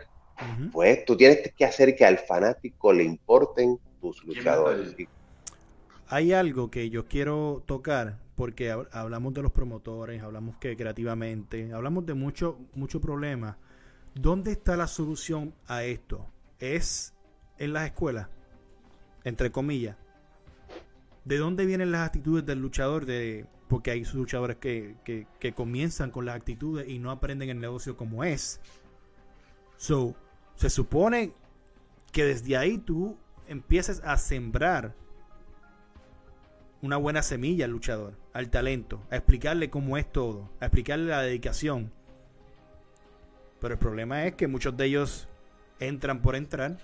Pues tú tienes que hacer que al fanático le importen tus luchadores. Hay algo que yo quiero tocar porque hablamos de los promotores, hablamos que creativamente, hablamos de mucho mucho problemas. ¿Dónde está la solución a esto? ¿Es en las escuelas? Entre comillas. ¿De dónde vienen las actitudes del luchador de porque hay luchadores que, que, comienzan con las actitudes y no aprenden el negocio como es. So, se supone que desde ahí tú empieces a sembrar una buena semilla al luchador, al talento, a explicarle cómo es todo, a explicarle la dedicación. Pero el problema es que muchos de ellos entran por entrar.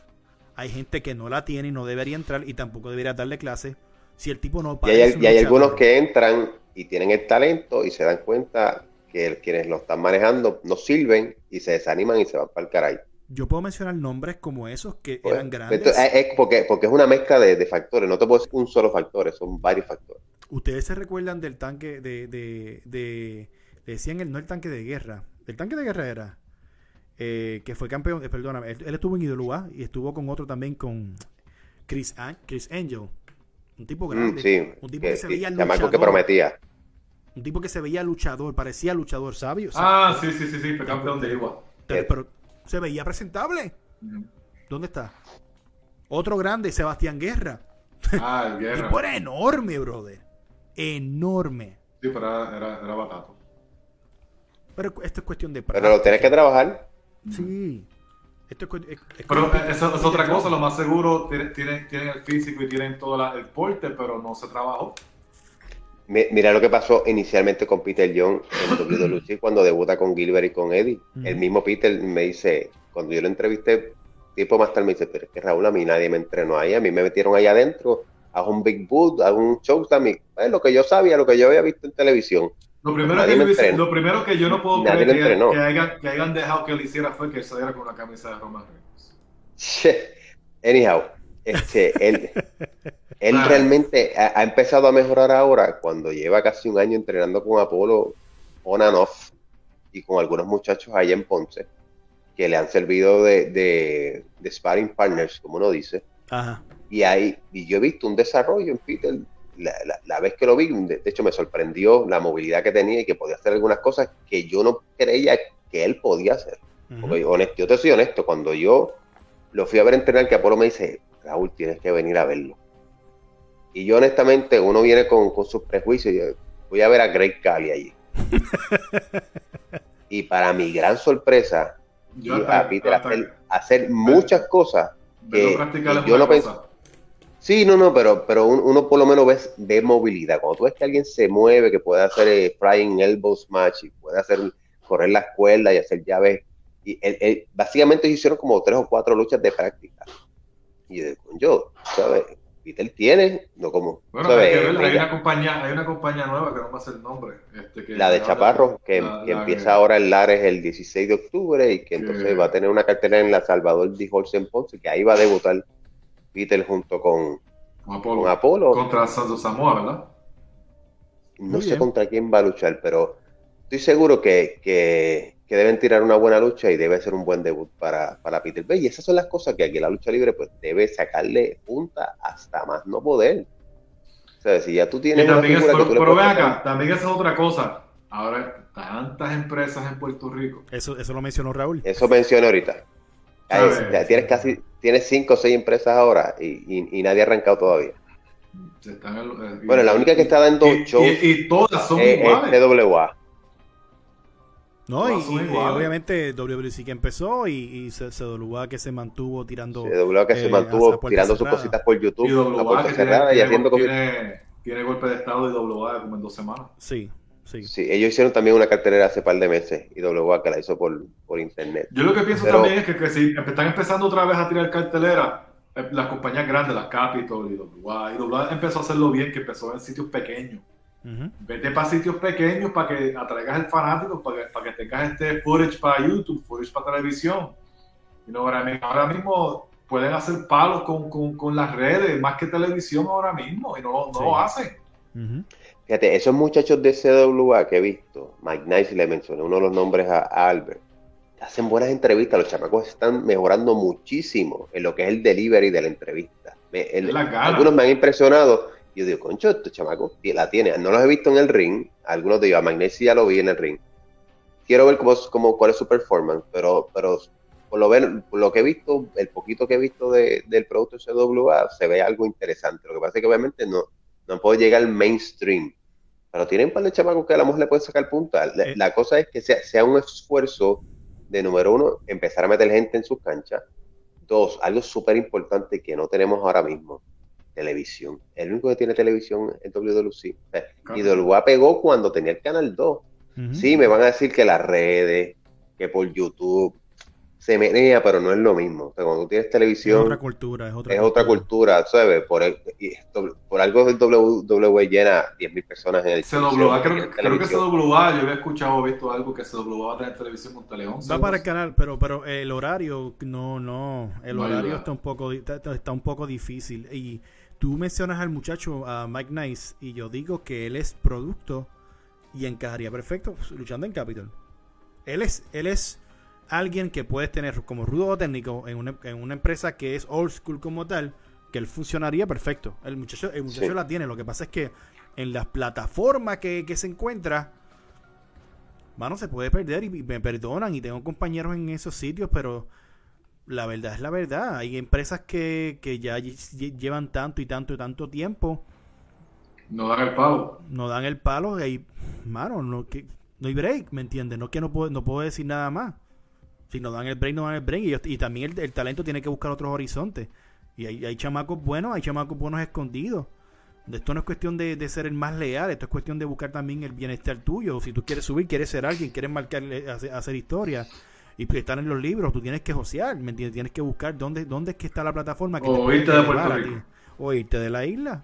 Hay gente que no la tiene y no debería entrar y tampoco debería darle clase. Si el tipo no Y hay, y hay algunos que entran y tienen el talento y se dan cuenta que quienes lo están manejando no sirven y se desaniman y se van para el caray. Yo puedo mencionar nombres como esos que pues, eran grandes. Es porque, porque es una mezcla de, factores, no te puedo decir un solo factor, son varios factores. ¿Ustedes se recuerdan del tanque de, de, de, decían el, no el tanque de guerra, el tanque de guerra era, eh, que fue campeón, eh, perdóname, él, estuvo en IWA y estuvo con otro también con Chris, Chris Angel, un tipo mm, grande, un tipo que, se veía luchador, que prometía. Un tipo que se veía luchador, parecía luchador sabio. Ah, sí, sí, sí, sí, fue campeón de IWA. pero se veía presentable. ¿Dónde está? Otro grande, Sebastián Guerra. Ah, el (laughs) Guerra. tipo era enorme, brother. Enorme. Sí, pero era, era, batato. Pero esto es cuestión de Pero lo tienes que trabajar. Sí. Esto es, pero eso es otra cosa, lo más seguro tienen, tienen, el físico y tienen todo el porte, pero no se trabajó. Mira lo que pasó inicialmente con Peter Young en (clears throat) WWE cuando debuta con Gilbert y con Eddie. El mismo Peter me dice, cuando yo lo entrevisté, tiempo más tarde me dice, pero es que Raúl, a mí nadie me entrenó ahí, a mí me metieron ahí adentro, a un Big Boot, a un show también, es lo que yo sabía, lo que yo había visto en televisión. Lo primero, que yo, lo primero que yo no puedo creer que, que, hayan, que, hayan, dejado que él hiciera fue que saliera con una camisa de Roman Reigns. (laughs) Anyhow, este, él, (laughs) él realmente ha, empezado a mejorar ahora cuando lleva casi un año entrenando con Apolo on and off y con algunos muchachos allá en Ponce que le han servido de, de, sparring partners, como uno dice. Y, ahí, y yo he visto un desarrollo en Peter. La, vez que lo vi, de, hecho me sorprendió la movilidad que tenía y que podía hacer algunas cosas que yo no creía que él podía hacer. honesto, yo te soy honesto, cuando yo lo fui a ver entrenar, que Apolo me dice, Raúl, tienes que venir a verlo. Y yo honestamente, uno viene con, con sus prejuicios. Yo voy a ver a Greg Cali allí. (laughs) y para mi gran sorpresa, yo a Peter hacer, muchas cosas que, yo no pensé. Sí, no, no, pero, pero uno por lo menos ve, ve, movilidad. Cuando tú ves que alguien se mueve, que puede hacer eh, flying elbow smash y puede hacer correr la cuerda y hacer llaves. Y básicamente hicieron como tres o cuatro luchas de práctica. Y de, yo, ¿sabes? Peter tiene, no como. Bueno, hay, que ver, hay, una compañía, hay una compañía nueva que no pasa el nombre. Este, la de Chaparro, que, que empieza ahora en Lares el 16 de octubre y que, entonces va a tener una cartera en La Salvador de en Ponce, que ahí va a debutar Peter junto con, con Apolo. Contra Santos Samoa, ¿verdad? No sé contra quién va a luchar, pero estoy seguro que, que, que deben tirar una buena lucha y debe ser un buen debut para, para Peter Bay. Y esas son las cosas que aquí la lucha libre pues debe sacarle punta hasta más no poder. O sea, si ya tú tienes también una figura pero, acá, también esa es otra cosa. Ahora, tantas empresas en Puerto Rico. Eso, eso lo mencionó Raúl. Eso mencionó ahorita. tienes casi, tienes cinco o seis empresas ahora y, y, nadie ha arrancado todavía. Eh, bueno, la única que está dando shows y, todas son iguales. es TWA. No, y, obviamente WWC que empezó y, y CWA que se mantuvo tirando. CWA que se eh, mantuvo tirando sus cositas por YouTube, y puerta cerrada y haciendo tiene, tiene golpe de estado y WA como en dos semanas. Sí, sí. Sí, ellos hicieron también una cartelera hace par de meses y WA que la hizo por, por internet. Yo lo que pienso también es que, que, si están empezando otra vez a tirar cartelera, eh, las compañías grandes, las Capitol y WA, y WA empezó a hacerlo bien, que empezó en sitios pequeños Vete para sitios pequeños para que atraigas el fanático, para que, para que tengas este footage para YouTube, footage para televisión. Y no, ahora, mismo pueden hacer palos con, con, con, las redes, más que televisión ahora mismo, y no, no lo hacen. Fíjate, esos muchachos de CWA que he visto, Mike Nice le mencioné uno de los nombres a, Albert, hacen buenas entrevistas, los chamacos están mejorando muchísimo en lo que es el delivery de la entrevista. algunos me han impresionado yo digo, concho, estos chamacos la tiene. No los he visto en el ring. Algunos de ellos, a Magnesia ya lo vi en el ring. Quiero ver cómo, cómo, cuál es su performance, pero, pero por lo, ver, lo que he visto, el poquito que he visto del producto CWA, se ve algo interesante. Lo que pasa es que obviamente no, no puedo llegar al mainstream. Pero tienen un par de chamacos que a lo mejor le pueden sacar punta. La, eh. la cosa es que sea, sea un esfuerzo de número uno, empezar a meter gente en sus canchas. Dos, algo súper importante que no tenemos ahora mismo televisión. El único que tiene televisión es WWC. Y WWE pegó cuando tenía el canal 2. Sí, me van a decir que las redes, que por YouTube, se menea, pero no es lo mismo. cuando tú tienes televisión. Es otra cultura, es otra, es otra cultura, ¿sabes? Por, por algo el WWE llena 10.000 personas en el CWA, creo, creo que CWA, yo había escuchado o visto algo que CWA va a tener televisión con Teleón. Va para el canal, pero pero el horario, no, no. El horario está un, poco, está, un poco difícil. Y tú mencionas al muchacho, a Mike Nice, y yo digo que él es producto y encajaría perfecto luchando en Capitol. Él es, él es alguien que puedes tener como rudo técnico en una, en una empresa que es old school como tal, que él funcionaría perfecto. El muchacho, el muchacho la tiene. Lo que pasa es que en las plataformas que, se encuentra, mano, se puede perder y me perdonan. Y tengo compañeros en esos sitios, pero la verdad es la verdad. Hay empresas que, que ya llevan tanto y tanto y tanto tiempo. No dan el palo. No dan el palo. Y ahí, mano, no, que, no hay break, ¿me entiendes? No que no puedo, no puedo decir nada más. Si no dan el break, no dan el break. Y, también el, talento tiene que buscar otros horizontes. Y hay, hay chamacos buenos, hay chamacos buenos escondidos. Esto no es cuestión de, ser el más leal, esto es cuestión de buscar también el bienestar tuyo. Si tú quieres subir, quieres ser alguien, quieres marcar, eh, hacer, historia y estar en los libros, tú tienes que josear, ¿me entiendes? Tienes que buscar dónde, dónde es que está la plataforma que o irte de Puerto Rico. O irte de la isla.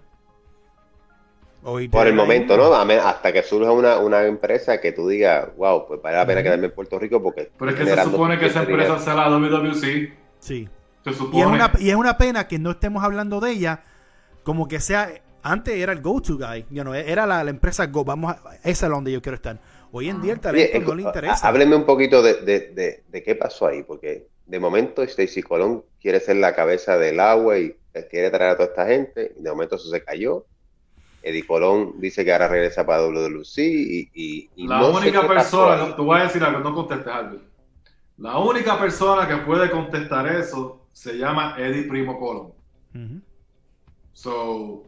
Por el momento, ¿no? Hasta que surja una, una, empresa que tú digas, wow, pues vale la pena quedarme en Puerto Rico porque... Pero es que se supone que esa empresa sea la WWC. Sí. Se supone. Y es, una, y es una pena que no estemos hablando de ella como que sea... Antes era el go-to guy, you know, era la, la, empresa Go, vamos a, esa es donde yo quiero estar. Hoy en día el talento no le interesa. Hábleme un poquito de, de, de, de, qué pasó ahí, porque de momento Stacy Colón quiere ser la cabeza del agua y quiere traer a toda esta gente, y de momento eso se cayó Eddie Colón dice que ahora regresa para WWC y, y, y la única persona, te voy a decir algo, no contestes algo. La única persona que puede contestar eso se llama Eddie Primo Colón. So,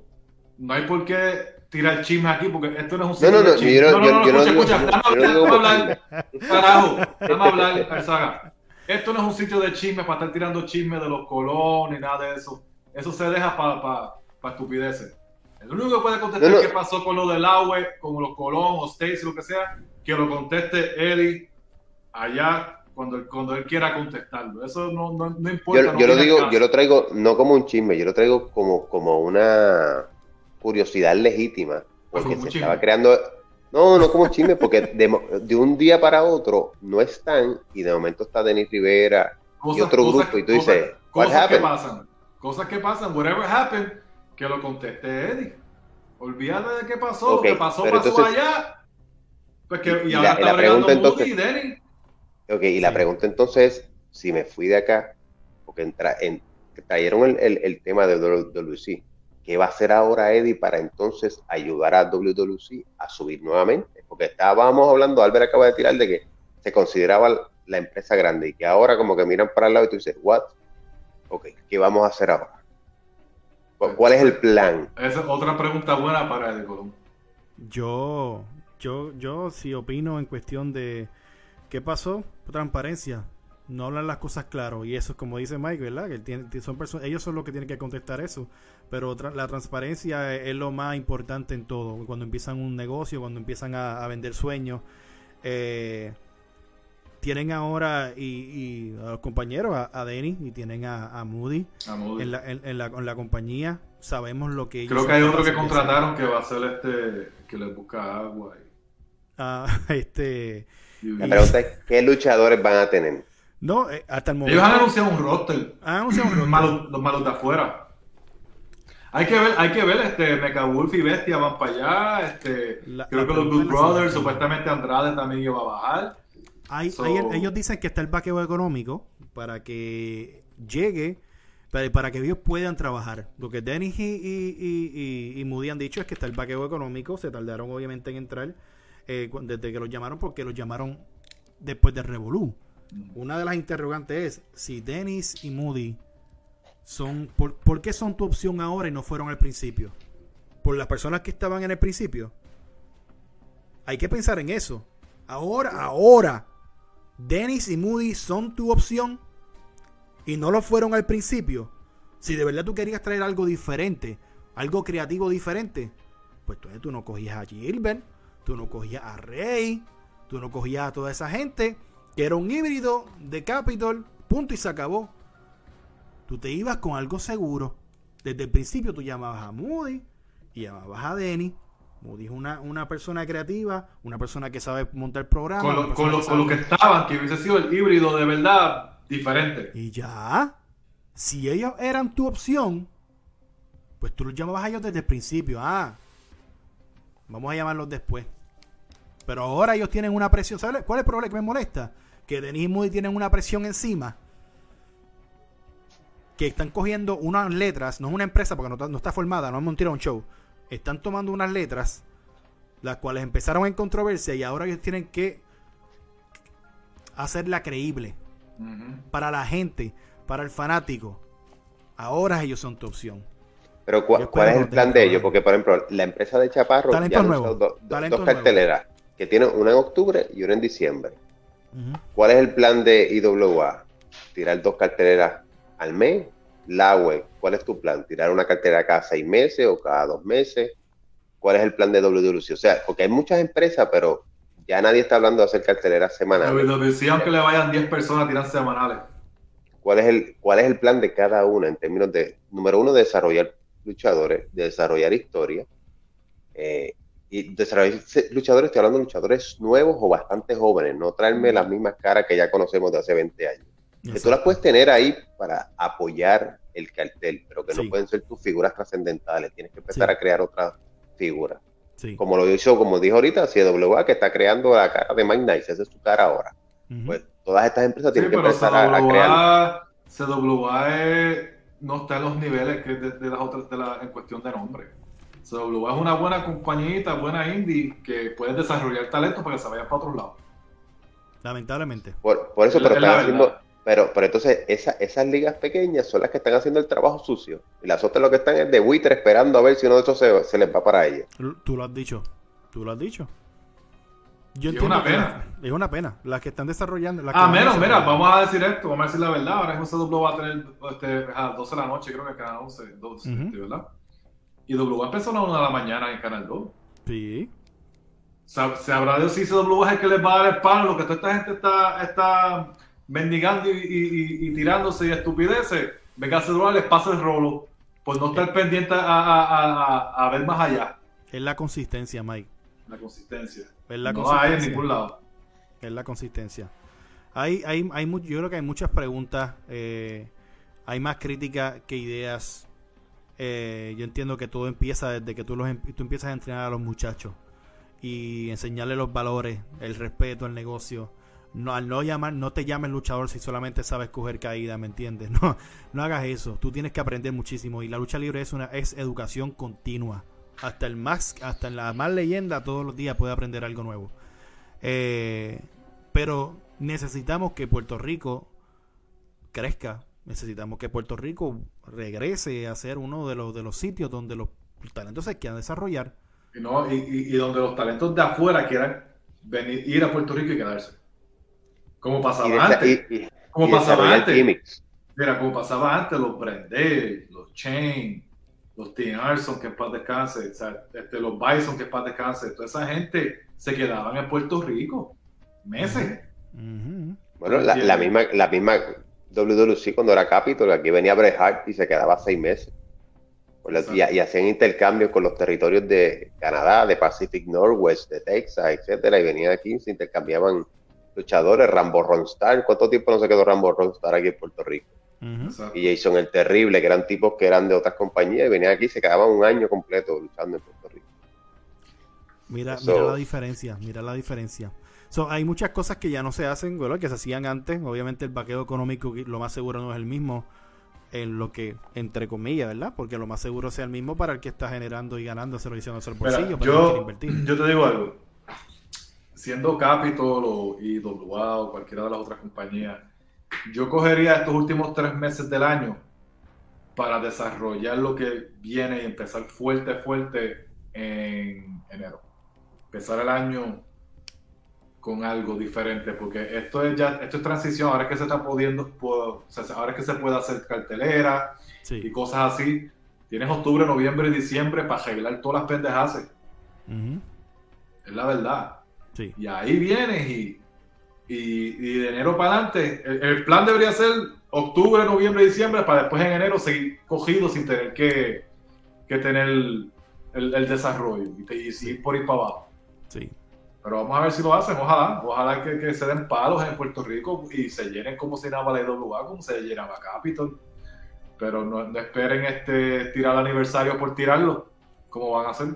no hay por qué tirar chisme aquí porque esto no es un sitio no, no, no, de chisme. no, no, no, no, escucha, escucha, déjame hablar, carajo, hablar, saga. Esto no es un sitio de chisme para estar tirando chisme de los Colón ni nada de eso. Eso se deja para pa, estupideces. El único que puede contestar qué pasó con lo del agua, con los Colón o Stacy, lo que sea, que lo conteste Eddie allá cuando, cuando él quiera contestarlo. Eso no, no, importa. Yo, lo digo, yo lo traigo no como un chisme, yo lo traigo como, como una curiosidad legítima. Porque se estaba creando. No, no como chisme, porque de, un día para otro no están y de momento está Denis Rivera y otro grupo y tú dices, cosas que pasan, cosas que pasan, whatever happened que lo conteste Eddie. Olvídate de qué pasó, okay, pasó, pasó allá. Pues que, y, ahora está la pregunta entonces, y Ok, y la pregunta entonces es, si me fui de acá, porque entra, en, trajeron el, el, el, tema de WWC, ¿qué va a hacer ahora Eddie para entonces ayudar a WWC a subir nuevamente? Porque estábamos hablando, Albert acaba de tirar de que se consideraba la empresa grande y que ahora como que miran para el lado y tú dices, ¿what? Ok, ¿qué vamos a hacer ahora? ¿Cuál es el plan? Esa es otra pregunta buena para el Colón. Yo, yo, yo sí opino en cuestión de qué pasó, transparencia. No hablan las cosas claro y eso es como dice Mike, ¿verdad? Que tiene, son personas, ellos son los que tienen que contestar eso. Pero la transparencia es, lo más importante en todo. Cuando empiezan un negocio, cuando empiezan a, a vender sueños. Eh, tienen ahora y, a los compañeros, a, a Denny y tienen a, Moody, En, la, en, la, la, compañía. Sabemos lo que ellos Creo que hay otro que contrataron que va a ser este, que les busca agua. Ah, (laughs) este. La pregunta es: ¿qué luchadores van a tener? No, eh, hasta el momento. Ellos han anunciado un roster. Han anunciado un roster. los malos de afuera. Hay que ver, hay que ver, este, Mecha Wolf y Bestia van para allá, este, creo que los Good Brothers, supuestamente Andrade también iba a bajar ellos dicen que está el vaqueo económico para que llegue, para, que ellos puedan trabajar. Lo que Dennis y, y, Moody han dicho es que está el vaqueo económico. Se tardaron obviamente en entrar eh, desde que los llamaron, porque los llamaron después de Revolú. Una de las interrogantes es si Dennis y Moody son. Por, ¿Por qué son tu opción ahora y no fueron al principio? ¿Por las personas que estaban en el principio? Hay que pensar en eso. Ahora, ahora, Dennis y Moody son tu opción y no lo fueron al principio, si de verdad tú querías traer algo diferente, algo creativo diferente, pues entonces tú no cogías a Gilbert, tú no cogías a Rey, tú no cogías a toda esa gente, que era un híbrido de Capitol, punto y se acabó. Tú te ibas con algo seguro. Desde el principio tú llamabas a Moody y llamabas a Denny. Moody es una, una persona creativa, una persona que sabe montar programas. Con lo, con lo que estaban, que hubiese sido el híbrido de verdad diferente. Y ya, si ellos eran tu opción, pues tú los llamabas a ellos desde el principio. Ah, vamos a llamarlos después. Pero ahora ellos tienen una presión. ¿Sabes cuál es el problema que me molesta? Que Denis y Moody tienen una presión encima. Que están cogiendo unas letras, no es una empresa porque no, está formada, no es un show. Están tomando unas letras, las cuales empezaron en controversia y ahora ellos tienen que hacerla creíble para la gente, para el fanático. Ahora ellos son tu opción. Pero ¿cuál, es el plan de ellos? Porque, por ejemplo, la empresa de Chaparro ya dos carteleras, que tienen una en octubre y una en diciembre. ¿Cuál es el plan de IWA? Tirar dos carteleras al mes. La web, ¿cuál es tu plan? ¿Tirar una cartera cada seis meses o cada dos meses? ¿Cuál es el plan de WWC? O sea, porque hay muchas empresas, pero ya nadie está hablando de hacer carteleras semanales. WWC, aunque le vayan 10 personas, tiran semanales. ¿Cuál es, el, ¿Cuál es el plan de cada una en términos de, número uno, desarrollar luchadores, de desarrollar historia. Eh, y desarrollar luchadores, estoy hablando de luchadores nuevos o bastante jóvenes, no traerme las mismas caras que ya conocemos de hace 20 años. Que tú las puedes tener ahí para apoyar el cartel, pero que no pueden ser tus figuras trascendentales. Tienes que empezar a crear otras figuras. Como lo hizo, como dijo ahorita, CWA, que está creando la cara de Mike Nice, esa es su cara ahora. Pues todas estas empresas tienen que empezar a, crear. CWA es no está en los niveles que de, las otras de la, en cuestión de nombre. CW es una buena compañita, buena indie, que puede desarrollar talento para que se vayan para otros lados. Lamentablemente. Por, eso, pero pero, pero entonces esa, esas ligas pequeñas son las que están haciendo el trabajo sucio. Y las otras lo que están es de buitre esperando a ver si uno de esos se, se les va para ellas. Tú lo has dicho. Tú lo has dicho es una pena. Es una pena. Las que están desarrollando. ah, menos, mira, vamos a decir esto, vamos a decir la verdad. Ahora José W va a tener este, a 12 de la noche, creo que Canal 11, 12, ¿verdad? Y W empezó a la 1 de la mañana en Canal 2. Sí. Se, habrá de si W es el que les va a dar el palo, lo que toda esta gente está, está mendigando y, tirándose y estupideces. Venga, a les pasa el rolo por no estar pendiente a, a, a ver más allá. Es la consistencia, Mike. La consistencia. Es la no hay en ningún lado. Es la consistencia. Hay, hay, hay yo creo que hay muchas preguntas. Eh, hay más críticas que ideas. Eh, yo entiendo que todo empieza desde que tú, los, em, tú empiezas a entrenar a los muchachos y enseñarles los valores, el respeto, el negocio. No, al no llamar, no te llames luchador si solamente sabes coger caída, ¿me entiendes? (laughs) No, no hagas eso. Tú tienes que aprender muchísimo y la lucha libre es una es educación continua hasta el más, hasta la más leyenda todos los días puede aprender algo nuevo. Eh, pero necesitamos que Puerto Rico crezca. Necesitamos que Puerto Rico regrese a ser uno de los, de los sitios donde los talentos se quieran desarrollar. Y, no, y, donde los talentos de afuera quieran venir, ir a Puerto Rico y quedarse. Como pasaba antes. como pasaba antes. Mira, como pasaba antes, los Brendel, los Chain, los Tim Arson, que es paz descanse, este, los Bison, que es paz descanse, toda esa gente se quedaban en Puerto Rico meses. Bueno, la, misma, la misma WWC cuando era Capitol, aquí venía Bret Hart y se quedaba seis meses. Y, y, hacían intercambios con los territorios de Canadá, de Pacific Northwest, de Texas, etcétera, y venían aquí, se intercambiaban luchadores, Rambo Ronstar, ¿cuánto tiempo no se quedó Rambo Ronstar aquí en Puerto Rico? Y Jason el Terrible, que eran tipos que eran de otras compañías y venían aquí y se quedaban un año completo luchando en Puerto Rico. Mira, mira la diferencia, mira la diferencia. Hay muchas cosas que ya no se hacen, que se hacían antes. Obviamente el vaqueo económico lo más seguro no es el mismo en lo que, entre comillas, ¿verdad? Porque lo más seguro sea el mismo para el que está generando y ganando, se lo hicieron el bolsillo, yo, yo te digo algo. Siendo Capitol o IWA o cualquiera de las otras compañías, yo cogería estos últimos tres meses del año para desarrollar lo que viene y empezar fuerte, fuerte en enero. Empezar el año con algo diferente, porque esto es ya, esto es transición, ahora es que se está pudiendo, ahora es que se puede hacer cartelera y cosas así, Tienes octubre, noviembre y diciembre para arreglar todas las pendejas. Es la verdad. Y ahí vienes y, y, de enero para adelante, el, plan debería ser octubre, noviembre, y diciembre para después en enero seguir cogido sin tener que, tener el, desarrollo y, y seguir por ir para abajo. Sí. Pero vamos a ver si lo hacen, ojalá. Ojalá que, se den palos en Puerto Rico y se llenen como se llenaba la IWA, como se llenaba Capitol. Pero no, esperen este tirar el aniversario por tirarlo, como van a hacer.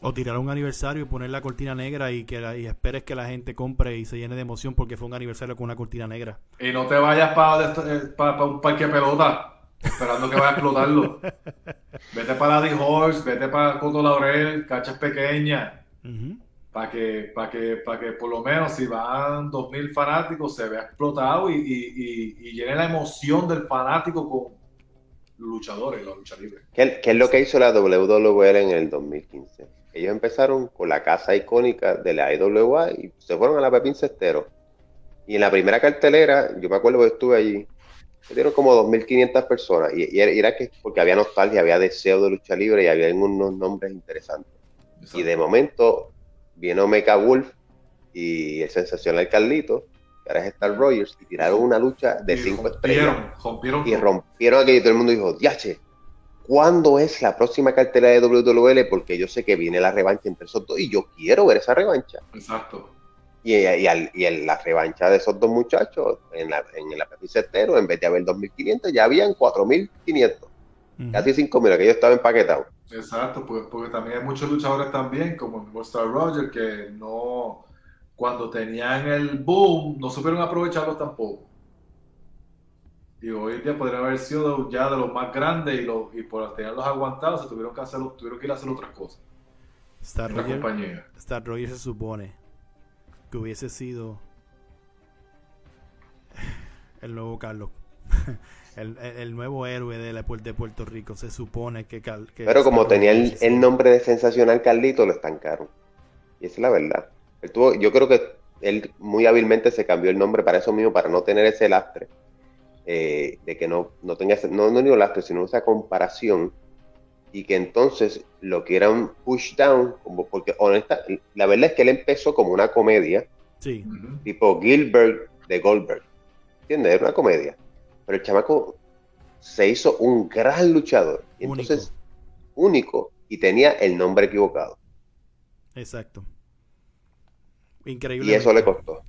O tirar un aniversario y poner la cortina negra y que y esperes que la gente compre y se llene de emoción porque fue un aniversario con una cortina negra. Y no te vayas para eh, un parque de pelota esperando que vaya a explotarlo. (laughs) vete para la D-Horse, vete para Coto Laurel, cachas pequeñas para que, para que, para que por lo menos si van 2.000 fanáticos se vea explotado y, y, y, llene la emoción del fanático con luchadores, la lucha libre. ¿Qué, es lo que hizo la WWE en el 2015? Ellos empezaron con la casa icónica de la IWA y se fueron a la Pepín Cestero. Y en la primera cartelera, yo me acuerdo que estuve allí, se dieron como 2.500 personas. Y, y, era que porque había nostalgia, había deseo de lucha libre y había unos nombres interesantes. Y de momento vino Mecha Wolf y el sensacional Carlito, que ahora es Star Rogers, y tiraron una lucha de cinco estrellas. Rompieron, y rompieron aquello y todo el mundo dijo, diache, ¿cuándo es la próxima cartera de WWE? Porque yo sé que viene la revancha entre esos dos y yo quiero ver esa revancha. Exacto. Y, y, en la revancha de esos dos muchachos, en la, en el Cetero, en vez de haber 2.500, ya habían 4.500. Casi 5.000, que yo estaba empaquetado. Exacto, pues, porque también hay muchos luchadores también, como Star Roger, que no, cuando tenían el boom, no supieron aprovecharlo tampoco. Y hoy en día podría haber sido ya de los más grandes y, los, y por tenerlos aguantados se tuvieron que hacer, tuvieron que ir a hacer otras cosas. Star Roger, Star Roger se supone que hubiese sido el nuevo Carlos. (laughs) el, nuevo héroe de, la, de Puerto Rico. Se supone que. Pero como tenía el, nombre de sensacional Carlito, lo estancaron. Y esa es la verdad. yo creo que él muy hábilmente se cambió el nombre para eso mismo, para no tener ese lastre. Eh, de que no, no tenga no, no lastre, sino esa comparación. Y que entonces lo quieran push down, como porque honesta, la verdad es que él empezó como una comedia. Sí. Tipo Gilbert de Goldberg. ¿Entiendes? Era una comedia pero el chamaco se hizo un gran luchador. entonces, único. y tenía el nombre equivocado. Exacto. Increíble. Y eso le costó.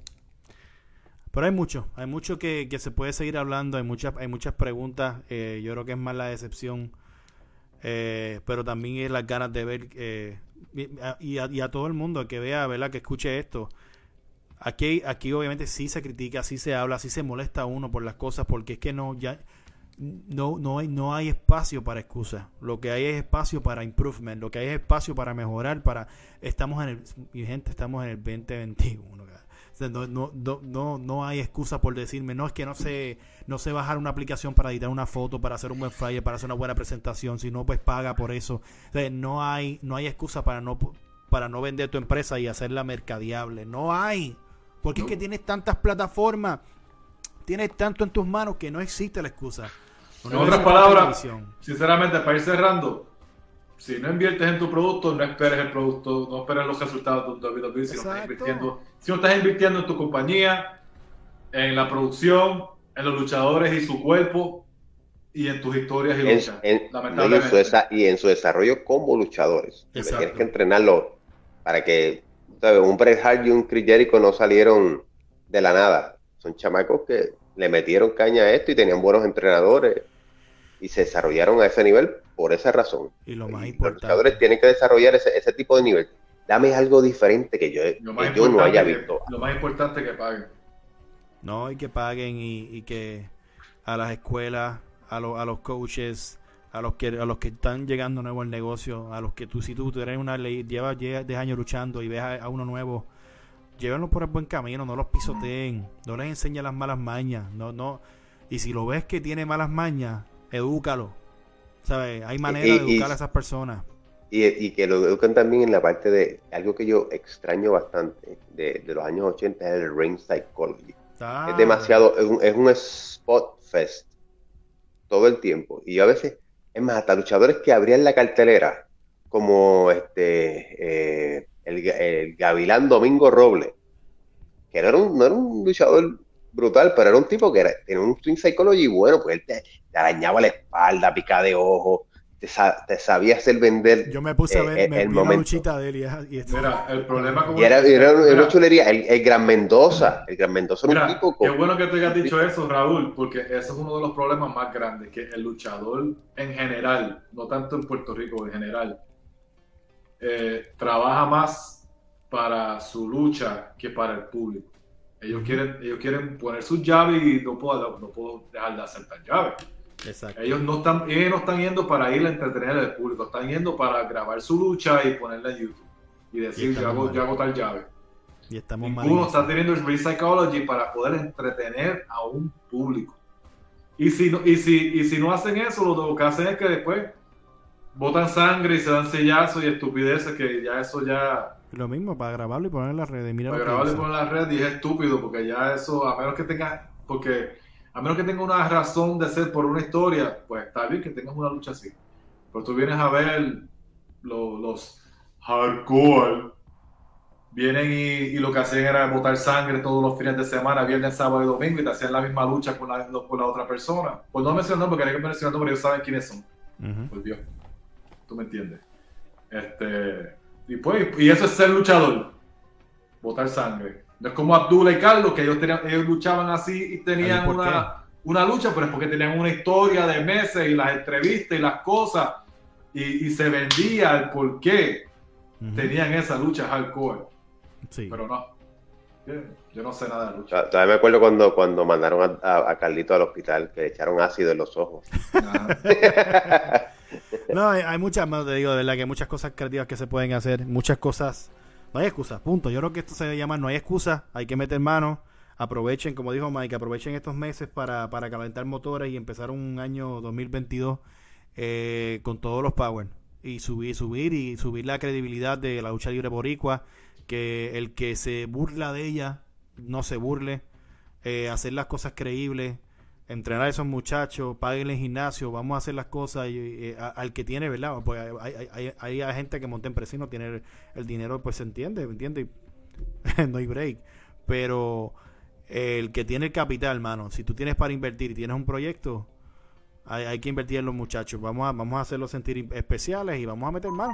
Pero hay mucho, hay mucho que, se puede seguir hablando, hay muchas, hay muchas preguntas, eh, yo creo que es más la decepción, eh, pero también es las ganas de ver, eh, y, a, y, a, todo el mundo que vea, ¿verdad? que escuche esto, Aquí, aquí obviamente sí se critica, sí se habla, sí se molesta uno por las cosas, porque es que no, ya, no, no, hay, no hay espacio para excusas. Lo que hay es espacio para improvement, lo que hay es espacio para mejorar, para estamos en el, mi gente, estamos en el 2021. no, no, no, no, hay excusa por decirme, no es que no sé, no sé bajar una aplicación para editar una foto, para hacer un buen flyer, para hacer una buena presentación, si no pues paga por eso. no hay, no hay excusa para no para no vender tu empresa y hacerla mercadiable. No hay. Porque es que tienes tantas plataformas, tienes tanto en tus manos que no existe la excusa. en otras palabras, sinceramente, para ir cerrando, si no inviertes en tu producto, no esperes el producto, no esperes los resultados de WWE, si no estás invirtiendo, si no estás invirtiendo en tu compañía, en la producción, en los luchadores y su cuerpo y en tus historias y luchas. y en su desarrollo como luchadores. Tienes que entrenarlo para que un Bret Hart y un Chris Jericho no salieron de la nada. Son chamacos que le metieron caña a esto y tenían buenos entrenadores y se desarrollaron a ese nivel por esa razón. Y lo más importante. Los luchadores tienen que desarrollar ese, tipo de nivel. Dame algo diferente que yo, no haya visto. lo más importante que paguen. No, y que paguen y, que a las escuelas, a, a los coaches, a los que a los que están llegando nuevo al negocio, a los que tú si tú, eres una ley, llevas 10 años luchando y ves a, uno nuevo, llévenlos por el buen camino, no los pisoteen, no les enseñes las malas mañas, no no y si lo ves que tiene malas mañas, edúcalo. ¿Sabes? Hay manera de educar a esas personas. Y, que lo eduquen también en la parte de algo que yo extraño bastante de, los años 80 es el ring psychology. Es demasiado, es un, es un spot fest todo el tiempo. Y yo a veces es más, hasta luchadores que abrían la cartelera, como este eh, el, Gavilán Domingo Roble, que no era, un, no era un luchador brutal, pero era un tipo que era, tenía un swing psychology bueno, pues él te, arañaba la espalda, pica de ojo, te, sabía hacer vender. Yo me puse a ver eh, el, la luchita de él y, y Mira, el problema con. Y era, era, una chulería. El, Gran Mendoza. El Gran Mendoza era un tipo. Qué bueno que te hayas dicho eso, Raúl, porque ese es uno de los problemas más grandes. Que el luchador en general, no tanto en Puerto Rico, en general, eh, trabaja más para su lucha que para el público. Ellos, quieren, ellos quieren poner sus llaves y no puedo, no puedo dejar de hacer tan llaves. Ellos no están, ellos no están yendo para ir a entretener al público, están yendo para grabar su lucha y ponerla en YouTube. Y decir, yo, hago, yo hago, tal llave. Y estamos Ninguno está teniendo el Psychology para poder entretener a un público. Y si, no, y, si, y si no hacen eso, lo que hacen es que después botan sangre y se dan sellazos y estupideces que ya eso ya... Lo mismo, para grabarlo y poner en la red. Mira para grabarlo y poner en la red y es estúpido porque ya eso, a menos que tenga... Porque a menos que tenga una razón de ser por una historia, pues está bien que tengas una lucha así. Pero tú vienes a ver los hardcore, vienen y, lo que hacían era botar sangre todos los fines de semana, viernes, sábado y domingo, y te hacían la misma lucha con la, la otra persona. Pues no menciono porque hay que mencionar porque ellos saben quiénes son. Pues Dios, tú me entiendes. Este, y, pues, y eso es ser luchador, botar sangre. No es como Abdullah y Carlos, que ellos, tenían, ellos luchaban así y tenían una, una, lucha, pero es porque tenían una historia de meses y las entrevistas y las cosas, y, se vendía el por qué tenían esa lucha hardcore. Sí. Pero no. Yo no sé nada de lucha. Todavía me acuerdo cuando, cuando mandaron a, a, Carlito al hospital, que le echaron ácido en los ojos. (laughs) no, hay, muchas, más te digo, de verdad que hay muchas cosas creativas que se pueden hacer, muchas cosas no hay excusa, punto. Yo creo que esto se llama no hay excusa, hay que meter mano. Aprovechen, como dijo Mike, aprovechen estos meses para, para calentar motores y empezar un año 2022 eh, con todos los power. Y subir, subir y subir la credibilidad de la lucha libre boricua. Que el que se burla de ella no se burle. Eh, hacer las cosas creíbles entrenar a esos muchachos, paguen el gimnasio, vamos a hacer las cosas y, al que tiene, ¿verdad? Pues hay, hay, gente que monta y no tiene el, dinero, pues se entiende, ¿entiende? (laughs) no hay break. Pero el que tiene el capital, mano, si tú tienes para invertir y tienes un proyecto, hay, que invertir en los muchachos. Vamos a, vamos a hacerlos sentir especiales y vamos a meter mano.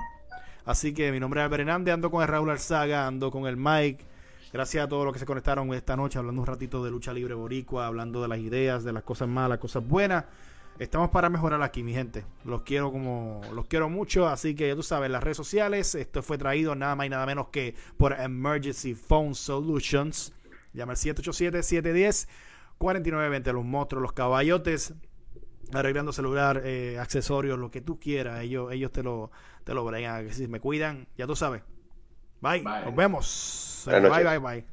Así que mi nombre es Albert Hernández, ando con el Raúl Alzaga, ando con el Mike. Gracias a todos los que se conectaron esta noche hablando un ratito de lucha libre boricua, hablando de las ideas, de las cosas malas, cosas buenas. Estamos para mejorar aquí, mi gente. Los quiero como los quiero mucho, así que ya tú sabes, las redes sociales, esto fue traído nada más y nada menos que por Emergency Phone Solutions. Llama al 787-710-4920. Los monstruos, los caballotes, arreglando celular, eh, accesorios, lo que tú quieras. Ellos, ellos te lo, te lo bregan. Si me cuidan, ya tú sabes. Bye. Nos vemos. Bye, bye, bye.